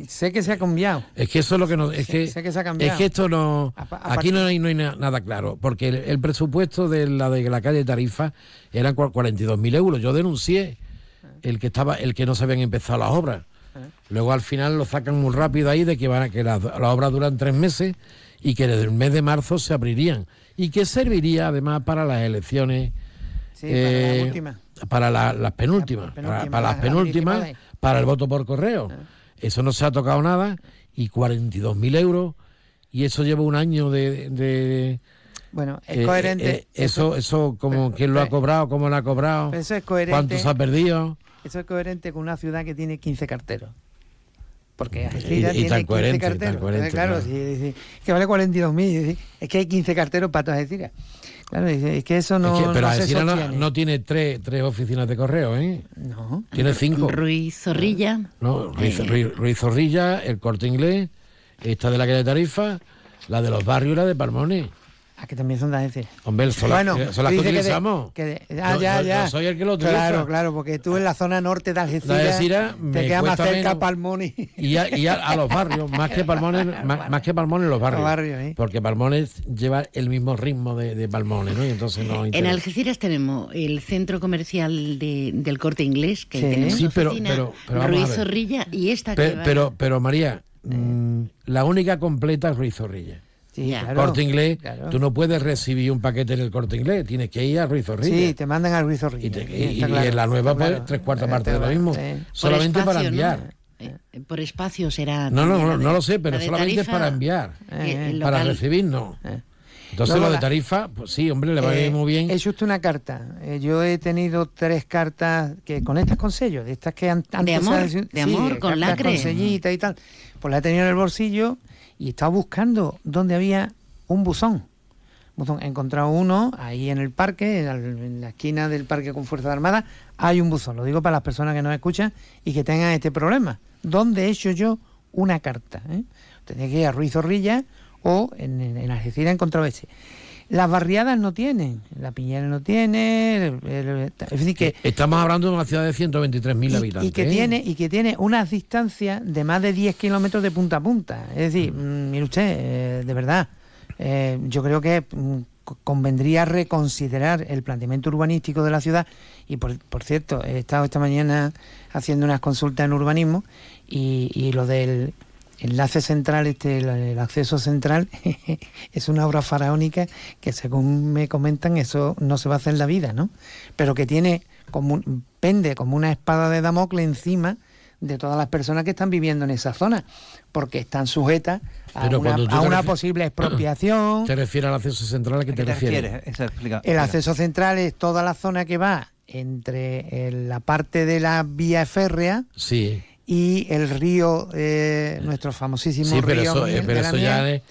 Sé que se ha cambiado. Es que eso es lo que nos. Es Sé- que, sé que se ha cambiado. Es que esto no. A pa- a Aquí partir- no hay, no hay na- nada claro. Porque el, el presupuesto de la de la calle Tarifa eran cua- 42.000 euros. Yo denuncié el que estaba el que no se habían empezado las obras. Luego al final lo sacan muy rápido ahí de que van a, que las obras duran tres meses y que desde el mes de marzo se abrirían. Y que serviría además para las elecciones. Sí, para la eh, para la- las penúltimas, penúltima, para, para las penúltimas, para el voto por correo. Eso no se ha tocado nada y 42.000 euros y eso lleva un año de... de- Bueno, es eh, coherente. eh, eso, eso como quién lo ha cobrado, cómo lo ha cobrado, Eso es coherente. cuánto se ha perdido. Eso es coherente con una ciudad que tiene 15 carteros. Porque Algeciras tiene tan 15 coherente, tan carteros. coherente, claro, claro. si- si- que vale 42.000. y decir, Es que hay 15 carteros para todas Algeciras. Claro, es que eso no, Es que- pero no se no, no tiene tres, tres oficinas de correo, ¿eh? No. Tiene cinco. Ruiz Zorrilla. No, Ruiz, Eh, Ruiz- Ruiz Zorrilla, el corte inglés, esta de la calle de Tarifa, la de los barrios y la de Palmones. Ah, que también son de Algeciras. Hombre, son las- Bueno, son las que dice que de- utilizamos. que de- ah, Yo- ya, yo- ya. yo soy el que lo utiliza. Claro, claro, porque tú en la zona norte de Algeciras, La de Algeciras te queda más cerca. Palmones. Y, a, y a- a los barrios, más que Palmones, más, más que Palmones los barrios. Los barrios, ¿eh? Porque Palmones lleva el mismo ritmo de, de Palmones, ¿no? Y entonces no En. Algeciras tenemos el centro comercial de- del corte inglés, que Sí. tenemos Sí, pero- oficina, pero- pero vamos a Ruiz. Zorrilla y esta que Pe- va- pero, pero María, mm, la única completa es Ruiz Zorrilla. Sí, claro, corte inglés, claro. tú no puedes recibir un paquete en el corte inglés, tienes que ir a Ruiz Zorrilla. Sí, te mandan a Ruiz Zorrilla. Y, te- sí, y- en la nueva, pues, tres cuartas Eh, partes de lo mismo. sí. Solamente para enviar. Eh, Por espacio será. No, no, no, de- no lo sé, pero la de solamente es para enviar. eh, Para local- recibir, no. Eh. Entonces Luego lo de tarifa, pues sí, hombre, le va a Eh, ir muy bien. Es justo una carta. Eh, yo he tenido tres cartas que con estas con sello, de estas que an- antes se amor, de amor, con lacre. con sellita y tal. Pues la he tenido en el bolsillo y estaba buscando dónde había un buzón. Buzón. He encontrado uno ahí en el parque, en la, esquina del parque con Fuerza Armada. Hay un buzón. Lo digo para las personas que nos escuchan y que tengan este problema. ¿Dónde he hecho yo una carta? eh? Tendría que ir a Ruiz Zorrilla o en, en, en Algeciras he encontrado ese. Las barriadas no tienen, la Piñera no tiene, el- el- es decir que Estamos hablando de una ciudad de 123.000 habitantes. y que ¿eh? tiene y que tiene unas distancias de más de 10 kilómetros de punta a punta. Es decir, mm, mire usted, eh, de verdad, eh, yo creo que mm, co- convendría reconsiderar el planteamiento urbanístico de la ciudad. Y por, por cierto, he estado esta mañana haciendo unas consultas en urbanismo y, y lo del enlace central, este, el, el acceso central, es una obra faraónica que según me comentan eso no se va a hacer en la vida, ¿no? Pero que tiene como un- pende como una espada de Damocles encima de todas las personas que están viviendo en esa zona, porque están sujetas a Pero una, a una posible expropiación. ¿Te refieres al acceso central a qué te, refieres? El acceso central es toda la zona que va entre el- la parte de la vía férrea Sí. Y el río, eh, nuestro famosísimo Sí, pero río eso, eh, pero de la eso ya Miel,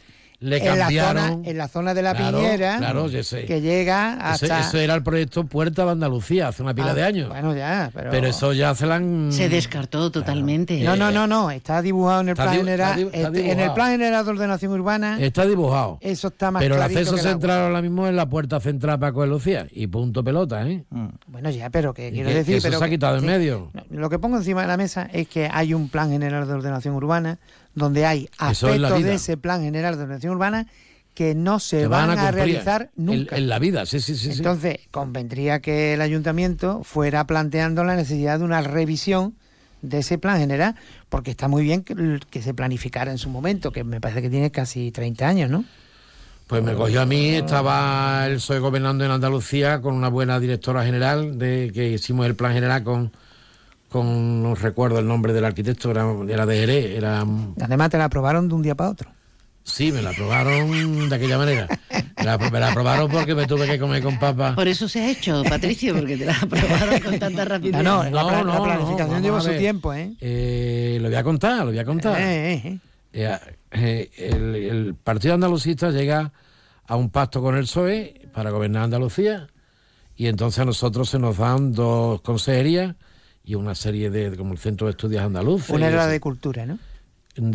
le, le en la cambiaron. zona- en la zona de la Claro, Piñera, Claro, yo sé. que llega hasta... eso era el proyecto Puerta de Andalucía hace una pila Ah, de años. Bueno, ya, pero... Pero eso ya se la han... Se descartó totalmente. No, no, no, no, está dibujado en el Está plan general, este, en el plan general de ordenación urbana. Está dibujado. Eso está más Pero el acceso central ahora mismo es la puerta central para coger Lucía. Y punto pelota, ¿eh? Bueno, ya, pero que quiero que- decir. que eso pero se ha quitado en medio. Lo que pongo encima de la mesa es que hay un plan general de ordenación urbana donde hay es aspectos de ese plan general de ordenación urbana que no se Que van, a, realizar nunca. En, la vida, sí, sí, sí. sí. Entonces, convendría que el ayuntamiento fuera planteando la necesidad de una revisión de ese plan general, porque está muy bien que, que se planificara en su momento, que me parece que tiene casi 30 años, ¿no? Pues me cogió a mí, estaba el PSOE gobernando en Andalucía con una buena directora general, de que hicimos el plan general con, con no recuerdo el nombre del arquitecto, era, era de Jerez, era... Además, te la aprobaron de un día para otro. Sí, me la aprobaron de aquella manera. Me la, me la aprobaron porque me tuve que comer con papa. Por eso se ha hecho, Patricio, porque te la aprobaron con tanta rapidez. No, no, la, pla- la no, planificación vamos lleva a su tiempo, ¿eh? Eh, lo voy a contar, lo voy a contar. Eh, eh, Eh, eh, el, el Partido Andalucista llega a un pacto con el PSOE para gobernar Andalucía y entonces a nosotros se nos dan dos consejerías y una serie de, como el Centro de Estudios Andaluces. Una era de cultura, ¿no?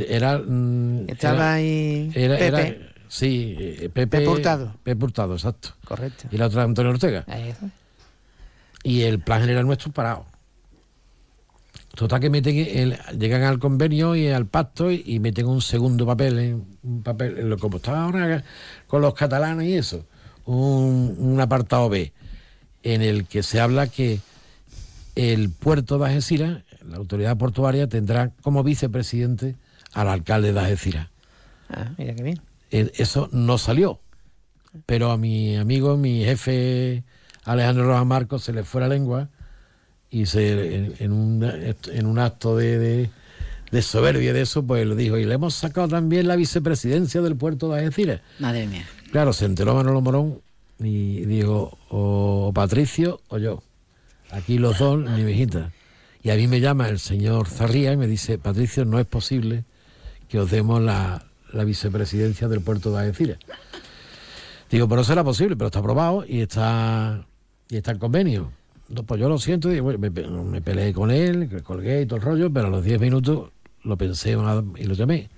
Era... mm, Estaba era- ahí era, Pepe. era- sí, eh, Pepe, Pepe Hurtado. Pepe Hurtado, exacto. Correcto. Y la otra Antonio Ortega. Eso. Y el plan general nuestro parado. Total que meten el- llegan al convenio y al pacto y, y meten un segundo papel, ¿eh? un papel, en lo como está ahora con los catalanes y eso, un, un apartado B, en el que se habla que el puerto de Algeciras, la autoridad portuaria, tendrá como vicepresidente al alcalde de Algeciras. Ah, mira qué bien. Eh, Eso no salió. Pero a mi amigo, mi jefe Alejandro Rojas Marcos, se le fue la lengua y se, en, en un, en un acto de, de, de soberbia de eso, pues lo dijo. Y le hemos sacado también la vicepresidencia del puerto de Algeciras. Madre mía. Claro, se enteró Manolo Morón y dijo, o Patricio o yo. Aquí los dos, ni viejita. Y a mí me llama el señor Zarría y me dice, Patricio, no es posible que os demos la, vicepresidencia del puerto de Algeciras. Digo, pero será posible, pero está aprobado y está, y está en convenio. Pues yo lo siento, y me, pe- me peleé con él, colgué y todo el rollo, pero a los 10 minutos lo pensé y lo llamé.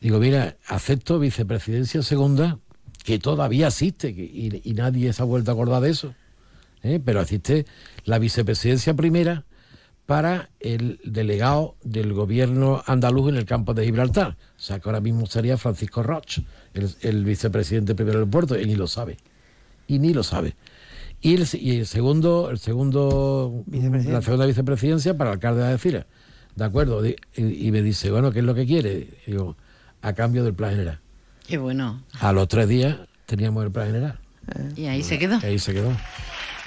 Digo, mira, acepto vicepresidencia segunda, que todavía existe, y nadie se ha vuelto a acordar de eso. ¿Eh? Pero existe la vicepresidencia primera para el delegado del gobierno andaluz en el campo de Gibraltar. O sea, que ahora mismo sería Francisco Roch, el, el vicepresidente primero del puerto, y ni lo sabe. Y ni lo sabe. Y el, y el segundo, el segundo la segunda vicepresidencia para el alcalde de Algeciras. De acuerdo. Y me dice, bueno, ¿qué es lo que quiere? Digo, a cambio del plan general. Qué bueno. A los tres días teníamos el plan general. Y ahí se quedó. Ahí se quedó.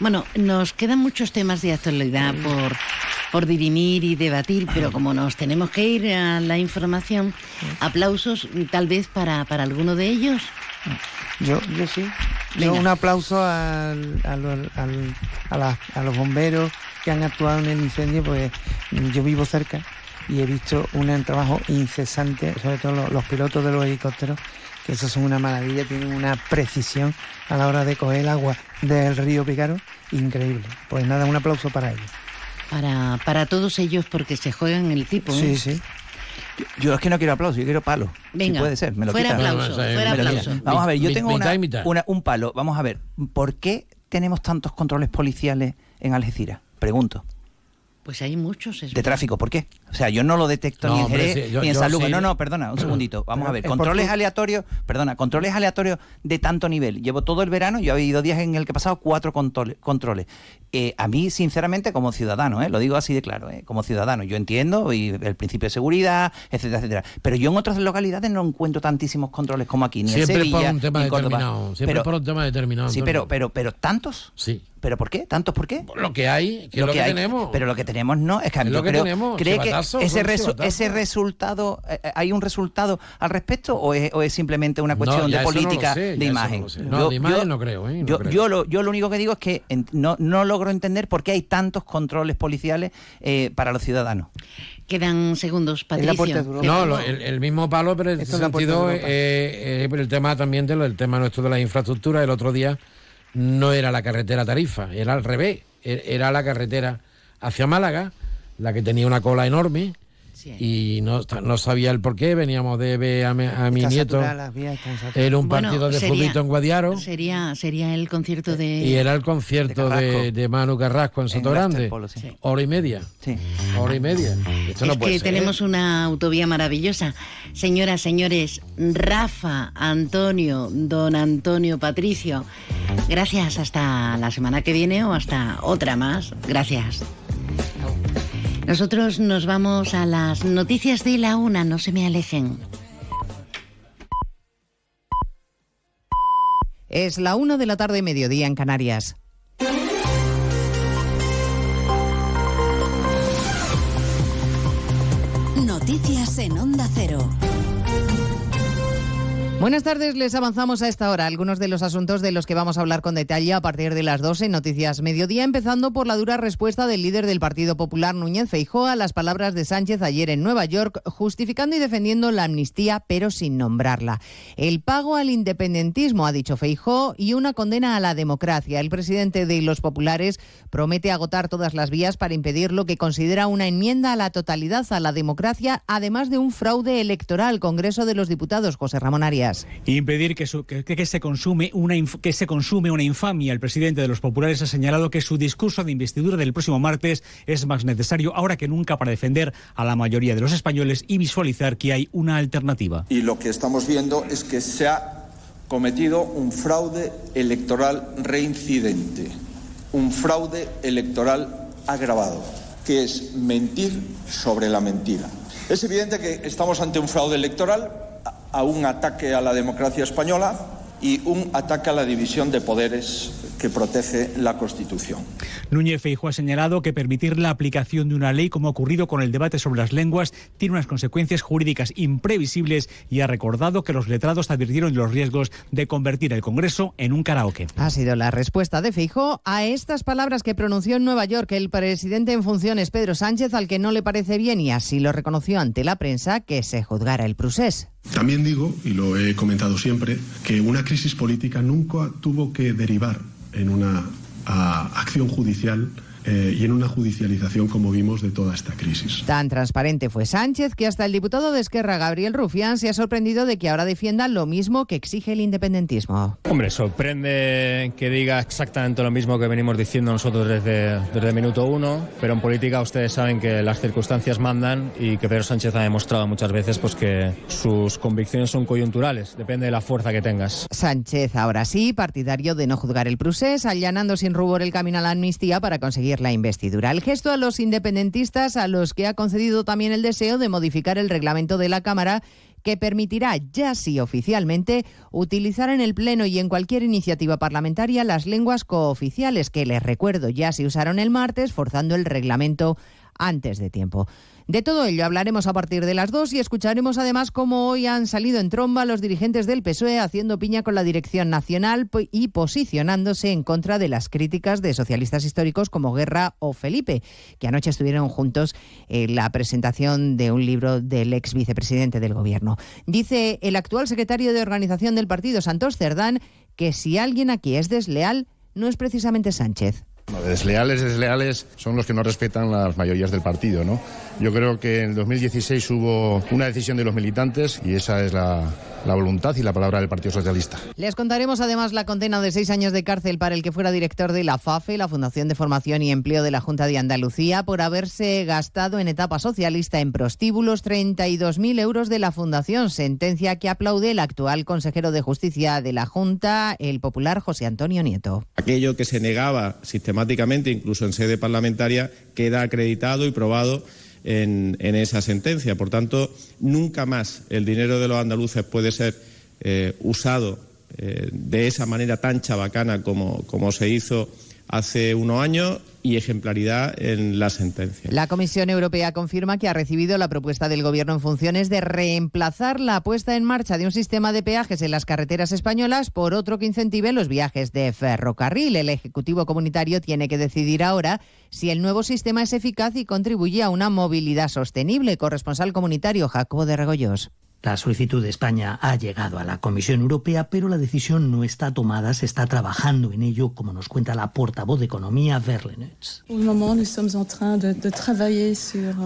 Bueno, nos quedan muchos temas de actualidad por, por dirimir y debatir, pero como nos tenemos que ir a la información, aplausos tal vez para, para alguno de ellos. Yo, yo sí. Yo un aplauso al- al- al- a, la- a los bomberos que han actuado en el incendio, pues yo vivo cerca y he visto un trabajo incesante, sobre todo los, los pilotos de los helicópteros, que esos son una maravilla, tienen una precisión a la hora de coger el agua del río Pícaro, increíble. Pues nada, un aplauso para ellos. Para, para todos ellos porque se juegan el tipo. ¿eh? Sí, sí. Yo es que no quiero aplauso, yo quiero palo. Venga, Si puede ser, me lo fuera quita. aplauso, fuera aplauso. Vamos a ver, yo Mi- tengo una- mitad. una- un palo. Vamos a ver, ¿por qué tenemos tantos controles policiales en Algeciras? Pregunto. Pues hay muchos. es De tráfico, ¿por qué? O sea, yo no lo detecto No, ni en hombre, Jerez sí, yo- ni en San Lucas. sí. No, no, perdona, un segundito. Vamos a ver. Controles aleatorios, perdona, controles aleatorios de tanto nivel. Llevo todo el verano, yo he ido días en el que he pasado cuatro contole- controles. Eh, a mí, sinceramente, como ciudadano, ¿eh? lo digo así de claro, ¿eh? como ciudadano, yo entiendo y el principio de seguridad, etcétera, etcétera. Pero yo en otras localidades no encuentro tantísimos controles como aquí, ni Siempre en Sevilla, por un tema ni en Córdoba. determinado. Siempre Pero- por un tema determinado. Sí, pero, pero, pero tantos. Sí. ¿Pero por qué? ¿Tantos por qué? Lo que hay, que es lo que hay. tenemos. Pero lo que tenemos no, es que a mí Es yo lo que creo, tenemos, ¿cree que ese, resu- ese resultado, eh, eh, ¿hay un resultado al respecto o es, o es simplemente una cuestión de no política, sé, de no imagen? No, de imagen no creo, ¿eh? No yo, creo. yo lo, yo lo único que digo es que no, no logro entender por qué hay tantos controles policiales eh, para los ciudadanos. Quedan segundos, Es la puerta Patricio. No, lo- el, el mismo palo, pero en este puerta sentido, eh, eh, el tema también de lo- el tema nuestro de las infraestructuras, el otro día no era la carretera Tarifa, era al revés, e- era la carretera hacia Málaga, la que tenía una cola enorme, y no, no sabía el por qué. Veníamos de ver a, mi- a mi nieto en un Bueno, partido de fútbol en Guadiaro. Sería, sería el concierto de... Y era el concierto De de, Carrasco. de Manu Carrasco en Soto Grande. Polo, sí. Hora y media. Sí. Hora y media. Esto no es puede que ser. tenemos una autovía maravillosa. Señoras, señores, Rafa, Antonio, don Antonio, Patricio, gracias hasta la semana que viene o hasta otra más. Gracias. Nosotros nos vamos a las noticias de la una, no se me alejen. Es la una de la tarde, mediodía en Canarias. Noticias en Onda Cero. Buenas tardes, les avanzamos a esta hora algunos de los asuntos de los que vamos a hablar con detalle a partir de las 12 en Noticias Mediodía, empezando por la dura respuesta del líder del Partido Popular, Núñez Feijóo, a las palabras de Sánchez ayer en Nueva York, justificando y defendiendo la amnistía, pero sin nombrarla. El pago al independentismo, ha dicho Feijóo, y una condena a la democracia. El presidente de los populares promete agotar todas las vías para impedir lo que considera una enmienda a la totalidad a la democracia, además de un fraude electoral. Congreso de los Diputados, José Ramón Arias. Y impedir que, su- que- que se consume una inf- que se consume una infamia. El presidente de los populares ha señalado que su discurso de investidura del próximo martes es más necesario ahora que nunca para defender a la mayoría de los españoles y visualizar que hay una alternativa. Y lo que estamos viendo es que se ha cometido un fraude electoral reincidente, un fraude electoral agravado, que es mentir sobre la mentira. Es evidente que estamos ante un fraude electoral, a un ataque a la democracia española y un ataque a la división de poderes que protege la Constitución. Núñez Feijóo ha señalado que permitir la aplicación de una ley, como ha ocurrido con el debate sobre las lenguas, tiene unas consecuencias jurídicas imprevisibles y ha recordado que los letrados advirtieron de los riesgos de convertir el Congreso en un karaoke. Ha sido la respuesta de Feijóo a estas palabras que pronunció en Nueva York el presidente en funciones Pedro Sánchez, al que no le parece bien y así lo reconoció ante la prensa que se juzgara el procés. También digo, y lo he comentado siempre, que una crisis política nunca tuvo que derivar en una ah, acción judicial eh, y en una judicialización como vimos de toda esta crisis. Tan transparente fue Sánchez que hasta el diputado de Esquerra, Gabriel Rufián, se ha sorprendido de que ahora defienda lo mismo que exige el independentismo. Hombre, sorprende que diga exactamente lo mismo que venimos diciendo nosotros desde, desde el minuto uno, pero en política ustedes saben que las circunstancias mandan y que Pedro Sánchez ha demostrado muchas veces pues, que sus convicciones son coyunturales, depende de la fuerza que tengas. Sánchez, ahora sí, partidario de no juzgar el procés, allanando sin rubor el camino a la amnistía para conseguir la investidura. El gesto a los independentistas, a los que ha concedido también el deseo de modificar el reglamento de la Cámara que permitirá, ya sí oficialmente, utilizar en el Pleno y en cualquier iniciativa parlamentaria las lenguas cooficiales que, les recuerdo, ya se usaron el martes, forzando el reglamento antes de tiempo. De todo ello hablaremos a partir de las dos y escucharemos además cómo hoy han salido en tromba los dirigentes del PSOE haciendo piña con la dirección nacional y posicionándose en contra de las críticas de socialistas históricos como Guerra o Felipe, que anoche estuvieron juntos en la presentación de un libro del ex vicepresidente del gobierno. Dice el actual secretario de organización del partido, Santos Cerdán, que si alguien aquí es desleal, no es precisamente Sánchez. Desleales, desleales son los que no respetan las mayorías del partido, ¿no? Yo creo que en el 2016 hubo una decisión de los militantes y esa es la, la voluntad y la palabra del Partido Socialista. Les contaremos además la condena de seis años de cárcel para el que fuera director de la FAFE, la Fundación de Formación y Empleo de la Junta de Andalucía, por haberse gastado en etapa socialista en prostíbulos 32.000 euros de la Fundación, sentencia que aplaude el actual consejero de Justicia de la Junta, el popular José Antonio Nieto. Aquello que se negaba sistemáticamente, incluso en sede parlamentaria, queda acreditado y probado en, esa sentencia. Por tanto, nunca más el dinero de los andaluces puede ser eh, usado eh, de esa manera tan chabacana como, como se hizo hace unos años y ejemplaridad en la sentencia. La Comisión Europea confirma que ha recibido la propuesta del Gobierno en funciones de reemplazar la puesta en marcha de un sistema de peajes en las carreteras españolas por otro que incentive los viajes de ferrocarril. El Ejecutivo Comunitario tiene que decidir ahora si el nuevo sistema es eficaz y contribuye a una movilidad sostenible. Corresponsal comunitario Jacobo de Regoyos. La solicitud de España ha llegado a la Comisión Europea, pero la decisión no está tomada. Se está trabajando en ello, como nos cuenta la portavoz de Economía, Verlenetz.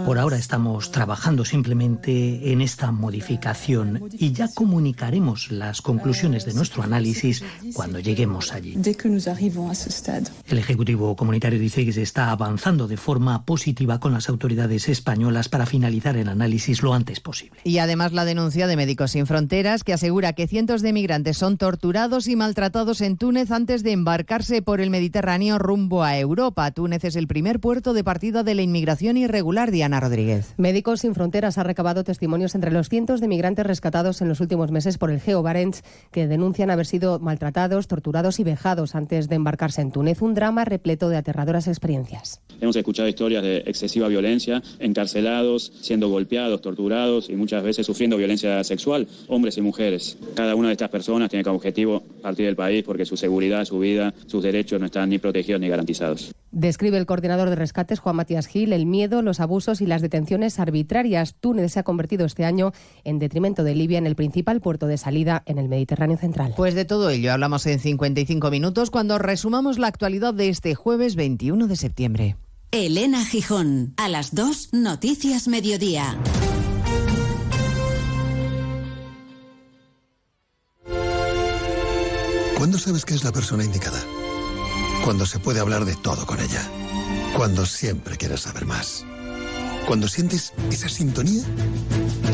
Por ahora estamos trabajando simplemente en esta modificación y ya comunicaremos las conclusiones de nuestro análisis cuando lleguemos allí. El Ejecutivo Comunitario dice que se está avanzando de forma positiva con las autoridades españolas para finalizar el análisis lo antes posible. Y además la denuncia de Médicos Sin Fronteras que asegura que cientos de migrantes son torturados y maltratados en Túnez antes de embarcarse por el Mediterráneo rumbo a Europa. Túnez es el primer puerto de partida de la inmigración irregular, Diana Rodríguez. Médicos Sin Fronteras ha recabado testimonios entre los cientos de migrantes rescatados en los últimos meses por el Geo Barents que denuncian haber sido maltratados, torturados y vejados antes de embarcarse en Túnez. Un drama repleto de aterradoras experiencias. Hemos escuchado historias de excesiva violencia, encarcelados, siendo golpeados, torturados y muchas veces sufriendo violencia sexual, hombres y mujeres. Cada una de estas personas tiene como objetivo partir del país porque su seguridad, su vida, sus derechos no están ni protegidos ni garantizados. Describe el coordinador de rescates, Juan Matías Gil, el miedo, los abusos y las detenciones arbitrarias. Túnez se ha convertido este año, en detrimento de Libia, en el principal puerto de salida en el Mediterráneo central. Pues de todo ello hablamos en 55 minutos cuando resumamos la actualidad de este jueves 21 de septiembre. Elena Gijón, a las 2, Noticias Mediodía. ¿Cuándo sabes que es la persona indicada? Cuando se puede hablar de todo con ella. Cuando siempre quieres saber más. Cuando sientes esa sintonía,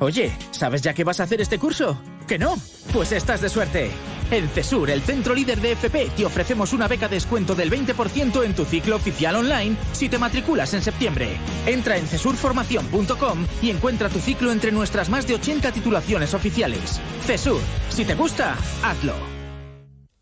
Oye, ¿sabes ya qué vas a hacer este curso? ¿Que no? Pues estás de suerte. En CESUR, el centro líder de FP, te ofrecemos una beca de descuento del 20% en tu ciclo oficial online si te matriculas en septiembre. Entra en cesurformación.com y encuentra tu ciclo entre nuestras más de 80 titulaciones oficiales. CESUR, si te gusta, hazlo.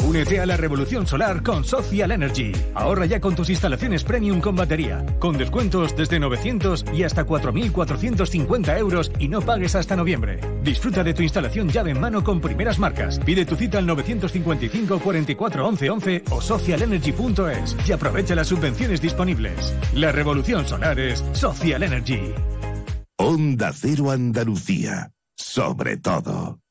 Únete a la revolución solar con Social Energy. Ahorra ya con tus instalaciones premium con batería, con descuentos desde 900 y hasta 4.450 euros y no pagues hasta noviembre. Disfruta de tu instalación llave en mano con primeras marcas. Pide tu cita al 955 44 11 11 o socialenergy.es y aprovecha las subvenciones disponibles. La revolución solar es Social Energy. Onda Cero Andalucía. Sobre todo.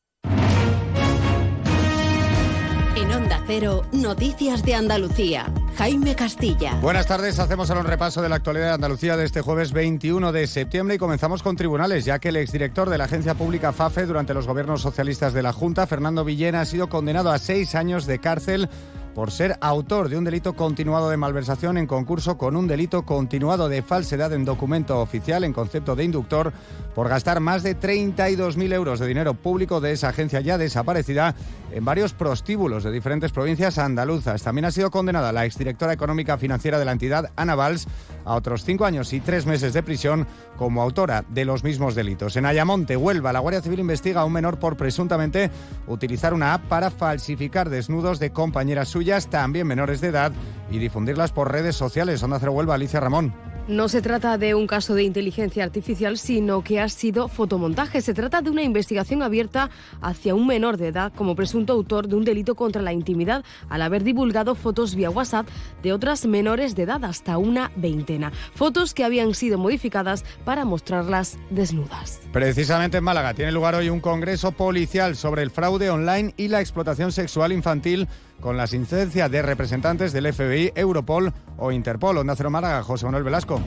Cero, Noticias de Andalucía. Jaime Castilla. Buenas tardes, hacemos ahora un repaso de la actualidad de Andalucía de este jueves 21 de septiembre y comenzamos con tribunales, ya que el exdirector de la agencia pública FAFE durante los gobiernos socialistas de la Junta, Fernando Villena, ha sido condenado a seis años de cárcel por ser autor de un delito continuado de malversación en concurso con un delito continuado de falsedad en documento oficial en concepto de inductor por gastar más de 32.000 euros de dinero público de esa agencia ya desaparecida en varios prostíbulos de diferentes provincias andaluzas. También ha sido condenada la exdirectora económica financiera de la entidad, Ana Valls, a otros cinco años y tres meses de prisión como autora de los mismos delitos. En Ayamonte, Huelva, la Guardia Civil investiga a un menor por presuntamente utilizar una app para falsificar desnudos de compañeras suyas, también menores de edad, y difundirlas por redes sociales. Onda Cero Huelva, Alicia Ramón. No se trata de un caso de inteligencia artificial, sino que ha sido fotomontaje. Se trata de una investigación abierta hacia un menor de edad como presunto autor de un delito contra la intimidad al haber divulgado fotos vía WhatsApp de otras menores de edad, hasta una veintena. Fotos que habían sido modificadas para mostrarlas desnudas. Precisamente en Málaga tiene lugar hoy un congreso policial sobre el fraude online y la explotación sexual infantil con la asistencia de representantes del FBI, Europol o Interpol. Onda Cero Málaga, José Manuel Velasco.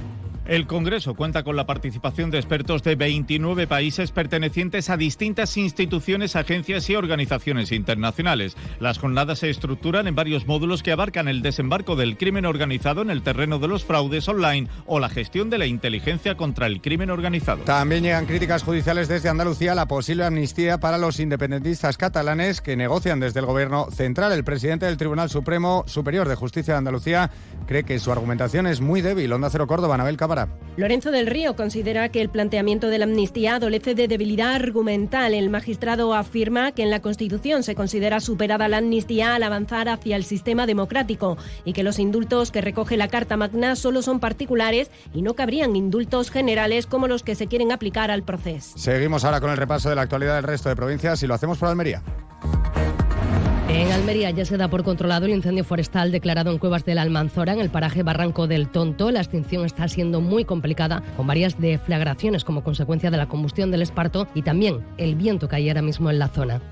El Congreso cuenta con la participación de expertos de 29 países pertenecientes a distintas instituciones, agencias y organizaciones internacionales. Las jornadas se estructuran en varios módulos que abarcan el desembarco del crimen organizado en el terreno de los fraudes online o la gestión de la inteligencia contra el crimen organizado. También llegan críticas judiciales desde Andalucía a la posible amnistía para los independentistas catalanes que negocian desde el Gobierno central. El presidente del Tribunal Supremo Superior de Justicia de Andalucía cree que su argumentación es muy débil. Onda Cero Córdoba, Anabel Cámara. Lorenzo del Río considera que el planteamiento de la amnistía adolece de debilidad argumental. El magistrado afirma que en la Constitución se considera superada la amnistía al avanzar hacia el sistema democrático y que los indultos que recoge la Carta Magna solo son particulares y no cabrían indultos generales como los que se quieren aplicar al proceso. Seguimos ahora con el repaso de la actualidad del resto de provincias y lo hacemos por Almería. En Almería ya se da por controlado el incendio forestal declarado en Cuevas de la Almanzora, en el paraje Barranco del Tonto. La extinción está siendo muy complicada, con varias deflagraciones como consecuencia de la combustión del esparto y también el viento que hay ahora mismo en la zona.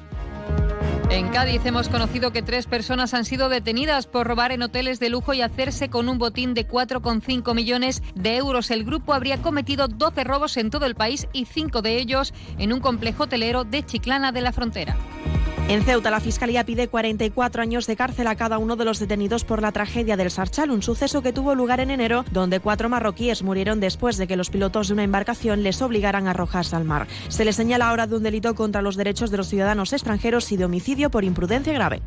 En Cádiz hemos conocido que tres personas han sido detenidas por robar en hoteles de lujo y hacerse con un botín de 4,5 millones de euros. El grupo habría cometido 12 robos en todo el país y cinco de ellos en un complejo hotelero de Chiclana de la Frontera. En Ceuta, la Fiscalía pide 44 años de cárcel a cada uno de los detenidos por la tragedia del Sarchal, un suceso que tuvo lugar en enero, donde cuatro marroquíes murieron después de que los pilotos de una embarcación les obligaran a arrojarse al mar. Se les señala ahora de un delito contra los derechos de los ciudadanos extranjeros y de homicidio por imprudencia grave.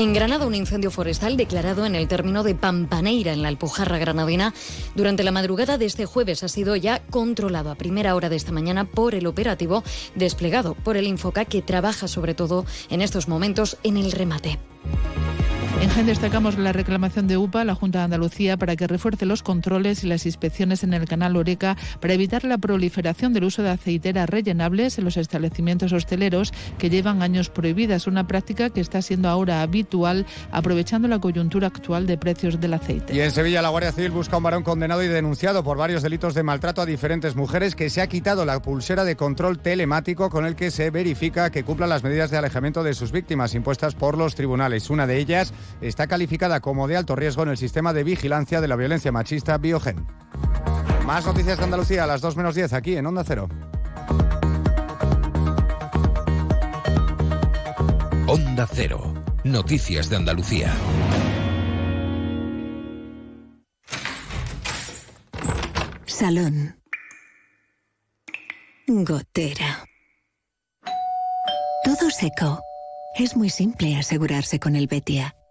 En Granada, un incendio forestal declarado en el término de Pampaneira, en la Alpujarra granadina, durante la madrugada de este jueves ha sido ya controlado a primera hora de esta mañana por el operativo desplegado por el Infoca, que trabaja sobre todo en estos momentos en el remate. En GEN destacamos la reclamación de UPA, la Junta de Andalucía, para que refuerce los controles y las inspecciones en el canal Oreca para evitar la proliferación del uso de aceiteras rellenables en los establecimientos hosteleros que llevan años prohibidas, una práctica que está siendo ahora habitual aprovechando la coyuntura actual de precios del aceite. Y en Sevilla la Guardia Civil busca a un varón condenado y denunciado por varios delitos de maltrato a diferentes mujeres que se ha quitado la pulsera de control telemático con el que se verifica que cumplan las medidas de alejamiento de sus víctimas impuestas por los tribunales. Una de ellas está calificada como de alto riesgo en el sistema de vigilancia de la violencia machista Biogen. Más noticias de Andalucía a las 2 menos 10 aquí en Onda Cero. Onda Cero. Noticias de Andalucía. Salón. Gotera. Todo seco. Es muy simple asegurarse con el Betia.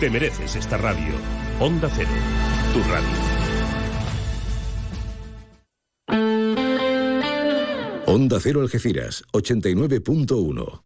Te mereces esta radio. Onda Cero, tu radio. Onda Cero Algeciras, 89.1.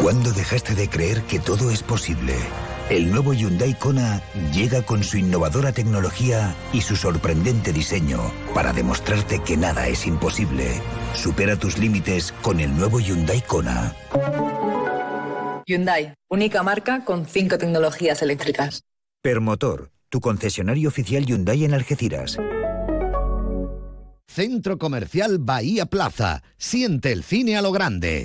¿Cuándo dejaste de creer que todo es posible? El nuevo Hyundai Kona llega con su innovadora tecnología y su sorprendente diseño para demostrarte que nada es imposible. Supera tus límites con el nuevo Hyundai Kona. Hyundai, única marca con cinco tecnologías eléctricas. Permotor, tu concesionario oficial Hyundai en Algeciras. Centro Comercial Bahía Plaza. Siente el cine a lo grande.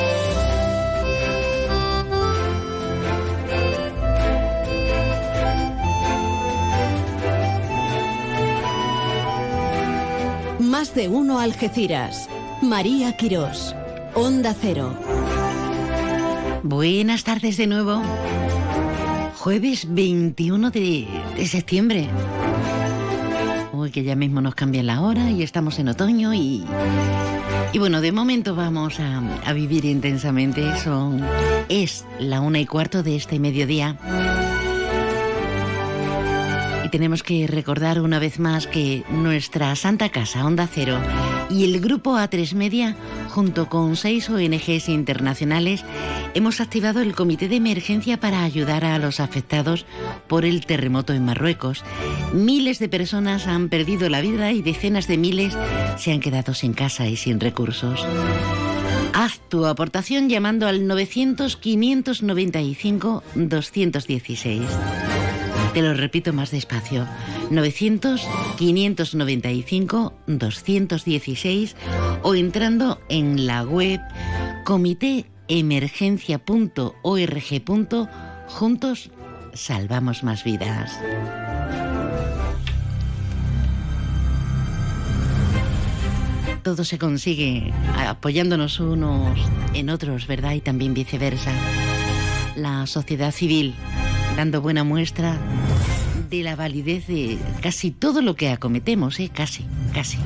Más de uno Algeciras. María Quirós. Onda Cero. Buenas tardes de nuevo. Jueves 21 de, septiembre. Uy, que ya mismo nos cambia la hora y estamos en otoño y... Y bueno, de momento vamos a, a vivir intensamente. Son... Es la una y cuarto de este mediodía tenemos que recordar una vez más que nuestra Santa Casa, Onda Cero, y el Grupo A3 Media, junto con seis ONGs internacionales, hemos activado el Comité de Emergencia para ayudar a los afectados por el terremoto en Marruecos. Miles de personas han perdido la vida y decenas de miles se han quedado sin casa y sin recursos. Haz tu aportación llamando al 900-595-216. Te lo repito más despacio. 900-595-216 o entrando en la web comitéemergencia.org. Juntos salvamos más vidas. Todo se consigue apoyándonos unos en otros, ¿verdad? Y también viceversa. La sociedad civil dando buena muestra de la validez de casi todo lo que acometemos, ¿eh? Casi, casi.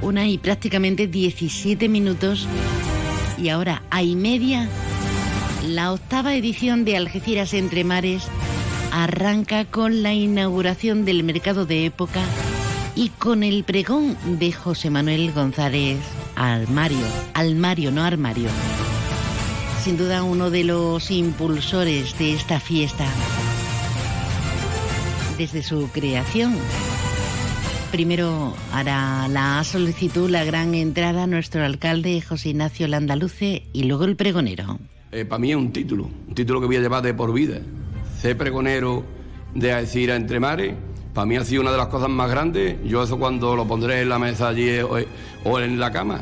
Una y prácticamente 17 minutos y ahora hay media. La octava edición de Algeciras Entre Mares arranca con la inauguración del mercado de época y con el pregón de José Manuel González Almario. Almario, no armario sin duda uno de los impulsores de esta fiesta. Desde su creación, primero hará la solicitud, la gran entrada nuestro alcalde José Ignacio Landaluce y luego el pregonero. Eh, Para mí es un título, un título que voy a llevar de por vida. Ser pregonero de Alcira Entre Mares, para mí ha sido una de las cosas más grandes. Yo eso cuando lo pondré en la mesa allí o, o en la cama,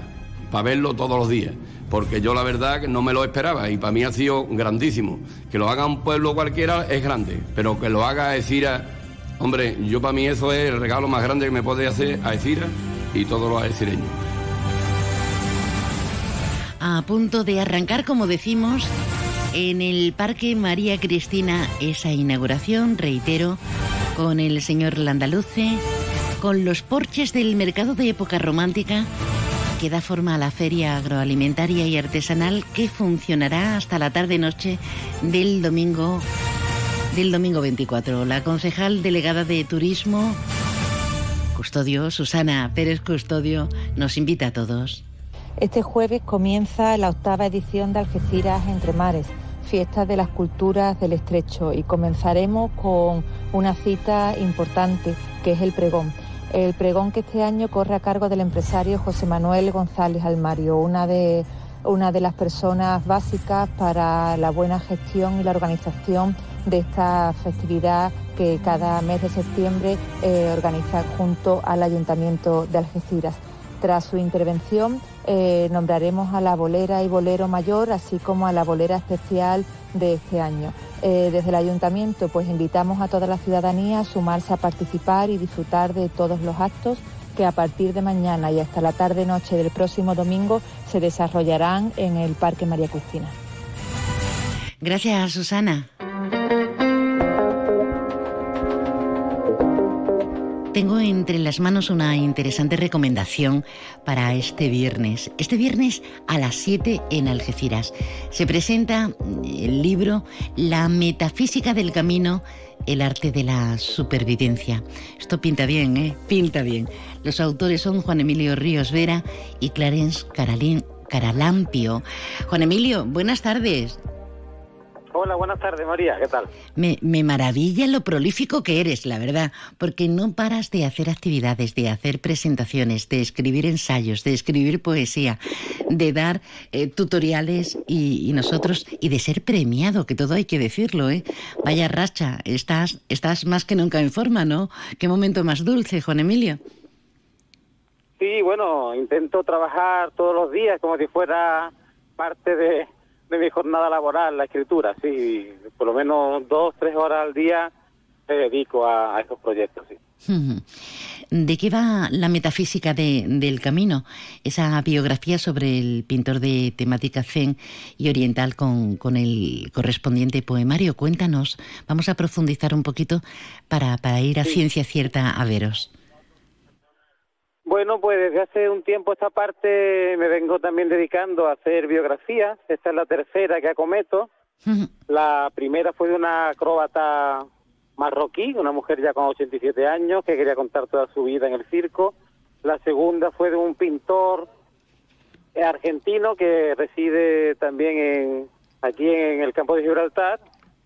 para verlo todos los días porque yo la verdad no me lo esperaba y para mí ha sido grandísimo. Que lo haga un pueblo cualquiera es grande, pero que lo haga Ecira, hombre, yo para mí eso es el regalo más grande que me puede hacer a Ecira y todos los ecireños. A punto de arrancar, como decimos, en el Parque María Cristina esa inauguración, reitero, con el señor Landaluce, con los porches del mercado de época romántica que da forma a la feria agroalimentaria y artesanal que funcionará hasta la tarde-noche del domingo del domingo 24. La concejal delegada de Turismo, Custodio, Susana Pérez Custodio, nos invita a todos. Este jueves comienza la octava edición de Algeciras Entre Mares, fiesta de las culturas del estrecho, y comenzaremos con una cita importante que es el pregón. El pregón que este año corre a cargo del empresario José Manuel González Almario, una de, una de las personas básicas para la buena gestión y la organización de esta festividad que cada mes de septiembre eh, organiza junto al Ayuntamiento de Algeciras. Tras su intervención eh, nombraremos a la bolera y bolero mayor, así como a la bolera especial de este año. Eh, desde el ayuntamiento pues invitamos a toda la ciudadanía a sumarse a participar y disfrutar de todos los actos que a partir de mañana y hasta la tarde-noche del próximo domingo se desarrollarán en el Parque María Cristina. Gracias, Susana. Tengo entre las manos una interesante recomendación para este viernes. Este viernes a las 7 en Algeciras se presenta el libro La metafísica del camino, el arte de la supervivencia. Esto pinta bien, ¿eh? Pinta bien. Los autores son Juan Emilio Ríos Vera y Clarence Caralampio. Juan Emilio, buenas tardes. Hola, buenas tardes, María. ¿Qué tal? Me, me, maravilla lo prolífico que eres, la verdad, porque no paras de hacer actividades, de hacer presentaciones, de escribir ensayos, de escribir poesía, de dar eh, tutoriales y, y, nosotros, y de ser premiado, que todo hay que decirlo, ¿eh? Vaya racha, estás, estás más que nunca en forma, ¿no? Qué momento más dulce, Juan Emilio. Sí, bueno, intento trabajar todos los días como si fuera parte de de mi jornada laboral, la escritura, sí, por lo menos dos, tres horas al día me dedico a, a estos proyectos, sí. ¿De qué va la metafísica de, del camino? Esa biografía sobre el pintor de temática zen y oriental con, con el correspondiente poemario. Cuéntanos, vamos a profundizar un poquito para, para ir a sí. ciencia cierta a veros. Bueno, pues desde hace un tiempo esta parte me vengo también dedicando a hacer biografías. Esta es la tercera que acometo. La primera fue de una acróbata marroquí, una mujer ya con 87 años que quería contar toda su vida en el circo. La segunda fue de un pintor argentino que reside también en, aquí en el campo de Gibraltar,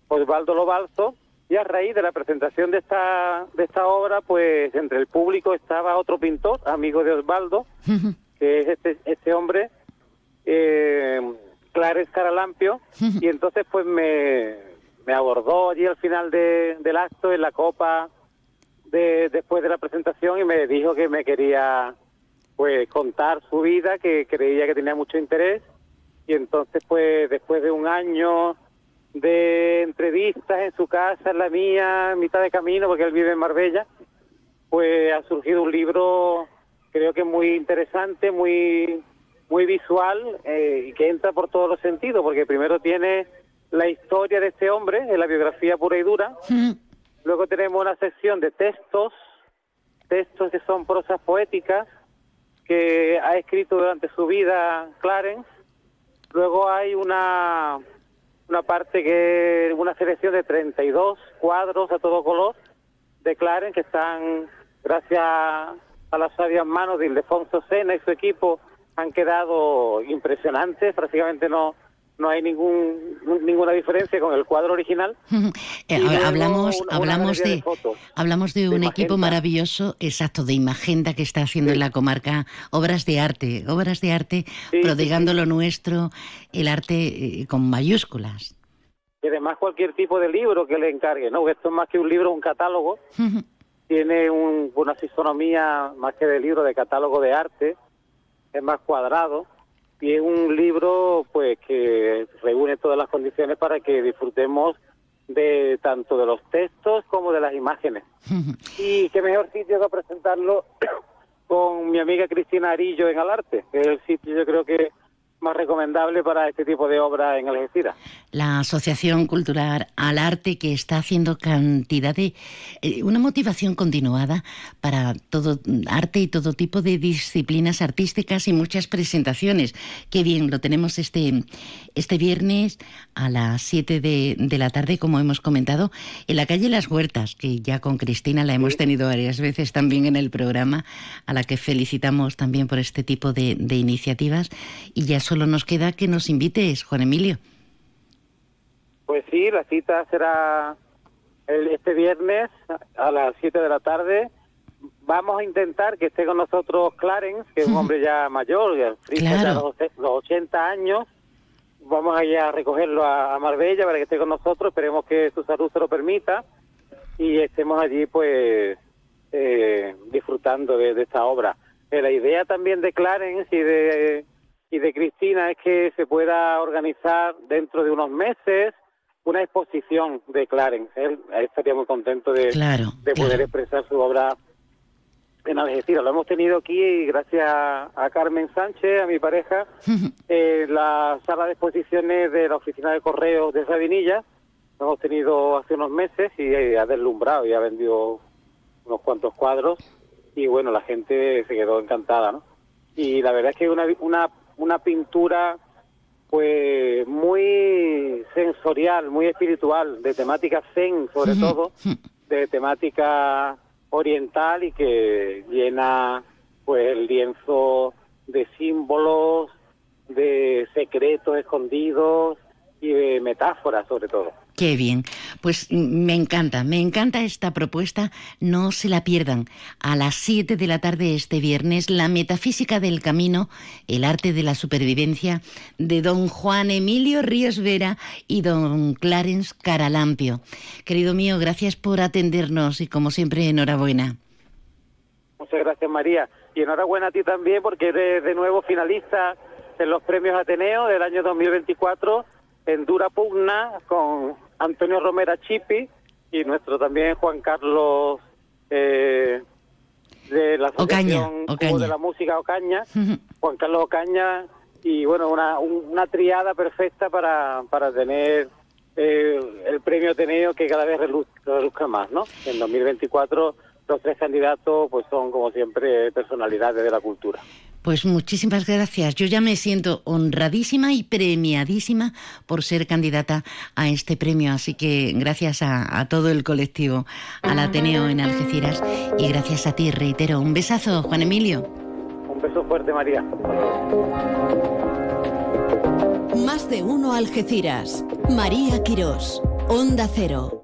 Osvaldo Lobalzo, y a raíz de la presentación de esta, de esta obra, pues entre el público estaba otro pintor, amigo de Osvaldo, que es este, este hombre, eh, Clarence Caralampio, y entonces pues me, me abordó allí al final de, del acto en la copa de, después de la presentación y me dijo que me quería pues contar su vida, que creía que tenía mucho interés, y entonces pues después de un año de entrevistas en su casa, en la mía, en mitad de camino, porque él vive en Marbella, pues ha surgido un libro, creo que muy interesante, muy muy visual eh, y que entra por todos los sentidos, porque primero tiene la historia de este hombre, en la biografía pura y dura, luego tenemos una sección de textos, textos que son prosas poéticas, que ha escrito durante su vida Clarence, luego hay una una parte que una selección de 32 cuadros a todo color de Clarence que están gracias a las sabias manos de Ildefonso Sena y su equipo han quedado impresionantes, prácticamente no no hay ningún ninguna diferencia con el cuadro original. eh, hablamos una, hablamos una de, de hablamos de, de un equipo maravilloso, exacto, de Imagenda que está haciendo sí. en la comarca obras de arte, obras de arte sí, prodigando sí, lo nuestro, el arte eh, con mayúsculas. Y además cualquier tipo de libro que le encargue, ¿no? Esto es más que un libro, un catálogo. Tiene un, una fisonomía más que de libro, de catálogo de arte. Es más cuadrado y es un libro pues que reúne todas las condiciones para que disfrutemos de tanto de los textos como de las imágenes. y qué mejor sitio que presentarlo con mi amiga Cristina Arillo en Alarte, que es el sitio yo creo que más recomendable para este tipo de obra en Algeciras. La Asociación Cultural al Arte que está haciendo cantidad de... Eh, una motivación continuada para todo arte y todo tipo de disciplinas artísticas y muchas presentaciones. Qué bien, lo tenemos este, este viernes a las 7 de, de la tarde, como hemos comentado, en la calle Las Huertas, que ya con Cristina la hemos tenido varias veces también en el programa, a la que felicitamos también por este tipo de, de iniciativas. Y ya solo nos queda que nos invites, Juan Emilio. Pues sí, la cita será el, este viernes a las 7 de la tarde. Vamos a intentar que esté con nosotros Clarence, que es un hombre ya mayor, ya, claro. ya los, los 80 años. Vamos a ir a recogerlo a, Marbella para que esté con nosotros. Esperemos que su salud se lo permita y estemos allí, pues, eh, disfrutando de, de, esta obra. Eh, la idea también de Clarence y de y de Cristina es que se pueda organizar dentro de unos meses una exposición de Clarence. Él, estaría muy contento de, de poder expresar su obra en Algeciras. Lo hemos tenido aquí gracias a, Carmen Sánchez, a mi pareja, en la sala de exposiciones de la oficina de correos de Sabinilla. Lo hemos tenido hace unos meses y ha deslumbrado y ha vendido unos cuantos cuadros y bueno, la gente se quedó encantada, ¿no? Y la verdad es que una, una, una pintura pues muy sensorial, muy espiritual, de temática zen sobre todo, de temática oriental y que llena pues el lienzo de símbolos, de secretos escondidos y de metáforas sobre todo. Qué bien. Pues me encanta, me encanta esta propuesta. No se la pierdan. A las 7 de la tarde este viernes, La metafísica del camino, el arte de la supervivencia, de don Juan Emilio Ríos Vera y don Clarence Caralampio. Querido mío, gracias por atendernos y como siempre, enhorabuena. Muchas gracias, María. Y enhorabuena a ti también porque eres de nuevo finalista en los premios Ateneo del año 2024 en dura pugna con Antonio Romera Chipi y nuestro también Juan Carlos eh, de la Asociación de la Música Ocaña, Juan Carlos Ocaña, y bueno, una, una triada perfecta para, para tener eh, el premio Ateneo que cada vez reduzca más, ¿no? En 2024 los tres candidatos pues son como siempre personalidades de la cultura. Pues muchísimas gracias. Yo ya me siento honradísima y premiadísima por ser candidata a este premio. Así que gracias a, todo el colectivo, al Ateneo en Algeciras y gracias a ti, reitero. Un besazo, Juan Emilio. Un beso fuerte, María. Más de uno Algeciras. María Quirós. Onda Cero.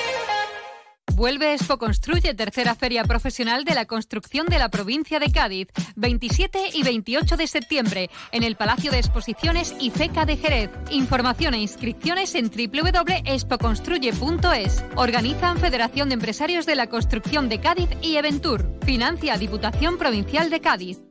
Vuelve Expo Construye, tercera feria profesional de la construcción de la provincia de Cádiz, 27 y 28 de septiembre, en el Palacio de Exposiciones y FECA de Jerez. Información e inscripciones en www.expoconstruye.es. Organizan Federación de Empresarios de la Construcción de Cádiz y Eventur. Financia Diputación Provincial de Cádiz.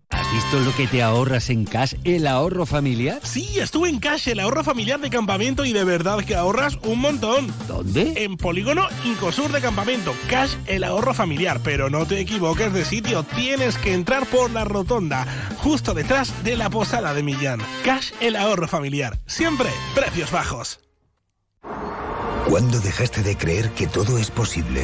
¿Has visto lo que te ahorras en Cash, el ahorro familiar? Sí, estuve en Cash, el ahorro familiar de campamento y de verdad que ahorras un montón. ¿Dónde? En Polígono Incosur de Campamento. Cash, el ahorro familiar. Pero no te equivoques de sitio, tienes que entrar por la rotonda, justo detrás de la posada de Millán. Cash, el ahorro familiar. Siempre precios bajos. ¿Cuándo dejaste de creer que todo es posible?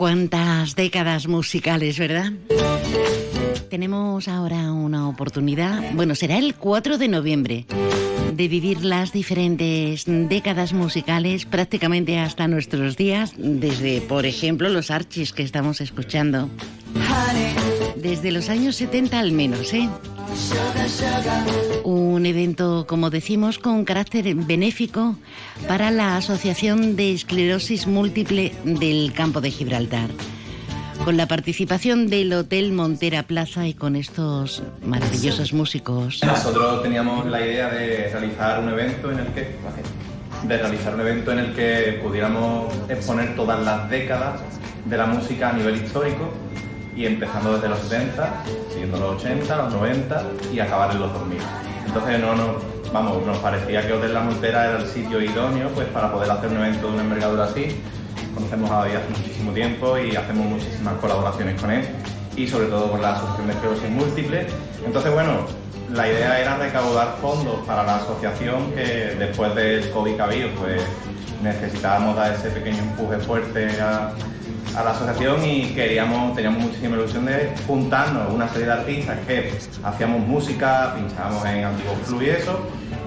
Cuántas décadas musicales, ¿verdad? Tenemos ahora una oportunidad, bueno, será el 4 de noviembre, de vivir las diferentes décadas musicales prácticamente hasta nuestros días, desde, por ejemplo, los archis que estamos escuchando. Desde los años 70 al menos, ¿eh? Un evento, como decimos, con carácter benéfico para la Asociación de Esclerosis Múltiple del Campo de Gibraltar. Con la participación del Hotel Montera Plaza y con estos maravillosos músicos. Nosotros teníamos la idea de realizar un evento en el que de realizar un evento en el que pudiéramos exponer todas las décadas de la música a nivel histórico y empezando desde los 70, siguiendo los 80, los 90 y acabar en los 2000. Entonces no nos, vamos, nos parecía que Hotel La Montera era el sitio idóneo pues, para poder hacer un evento de una envergadura así. Conocemos a David hace muchísimo tiempo y hacemos muchísimas colaboraciones con él y sobre todo con la Asociación de Esclerosis Múltiple. Entonces, bueno, la idea era recaudar fondos para la asociación que después del COVID que habido, pues necesitábamos dar ese pequeño empuje fuerte a, a la asociación y queríamos, teníamos muchísima ilusión de juntarnos una serie de artistas que hacíamos música, pinchábamos en antiguos club y eso,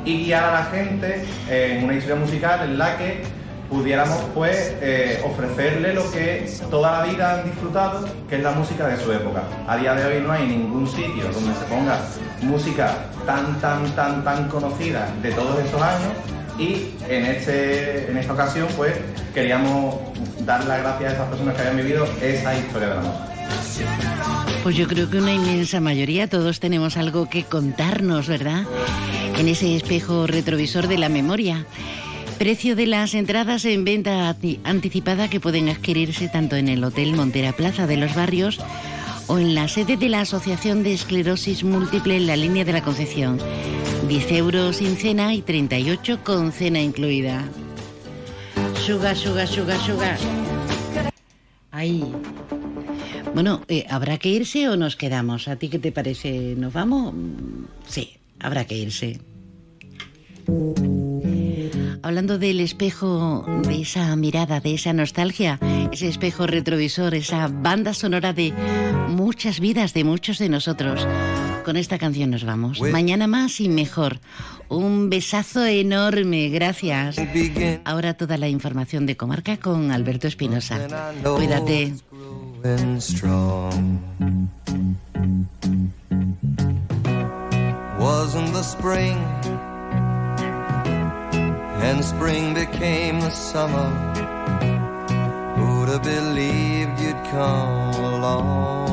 y guiar a la gente en una historia musical en la que pudiéramos pues eh, ofrecerle lo que toda la vida han disfrutado, que es la música de su época. A día de hoy no hay ningún sitio donde se ponga música tan, tan, tan, tan conocida de todos esos años y en, este, en esta ocasión pues queríamos dar las gracias a esas personas que hayan vivido esa historia de la. Pues yo creo que una inmensa mayoría, todos tenemos algo que contarnos, ¿verdad? En ese espejo retrovisor de la memoria. Precio de las entradas en venta anticipada que pueden adquirirse tanto en el Hotel Montera Plaza de los Barrios o en la sede de la Asociación de Esclerosis Múltiple en la línea de la Concepción. 10 euros sin cena y 38 con cena incluida. Suga, suga, suga, suga. Ahí. Bueno, eh, ¿habrá que irse o nos quedamos? ¿A ti qué te parece? ¿Nos vamos? Sí, habrá que irse. Hablando del espejo, de esa mirada, de esa nostalgia, ese espejo retrovisor, esa banda sonora de muchas vidas de muchos de nosotros. Con esta canción nos vamos. Mañana más y mejor. Un besazo enorme, gracias. Ahora toda la información de comarca con Alberto Espinosa. Cuídate. and spring became the summer. Who'd have believed you'd come along?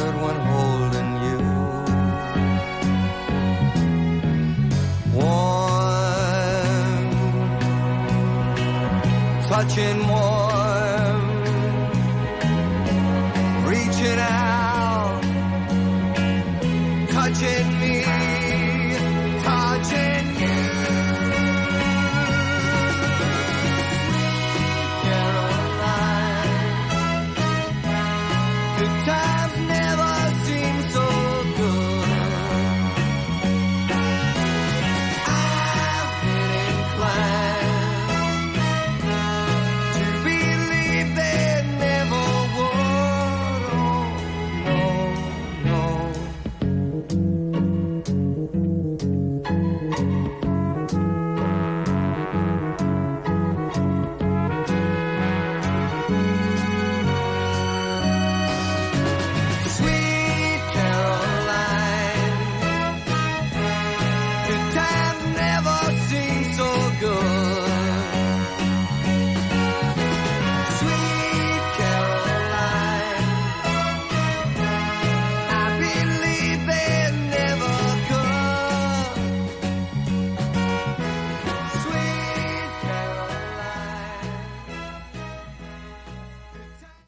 touching warm, reaching out, touching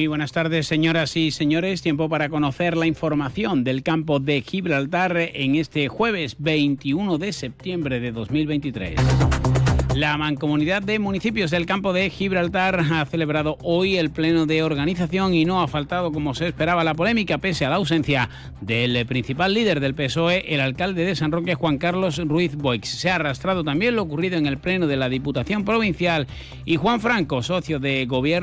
Muy buenas tardes, señoras y señores. Tiempo para conocer la información del campo de Gibraltar en este jueves 21 de septiembre de 2023. La Mancomunidad de Municipios del Campo de Gibraltar ha celebrado hoy el pleno de organización y no ha faltado, como se esperaba, la polémica, pese a la ausencia del principal líder del PSOE, el alcalde de San Roque, Juan Carlos Ruiz Boix. Se ha arrastrado también lo ocurrido en el pleno de la Diputación Provincial y Juan Franco, socio de gobierno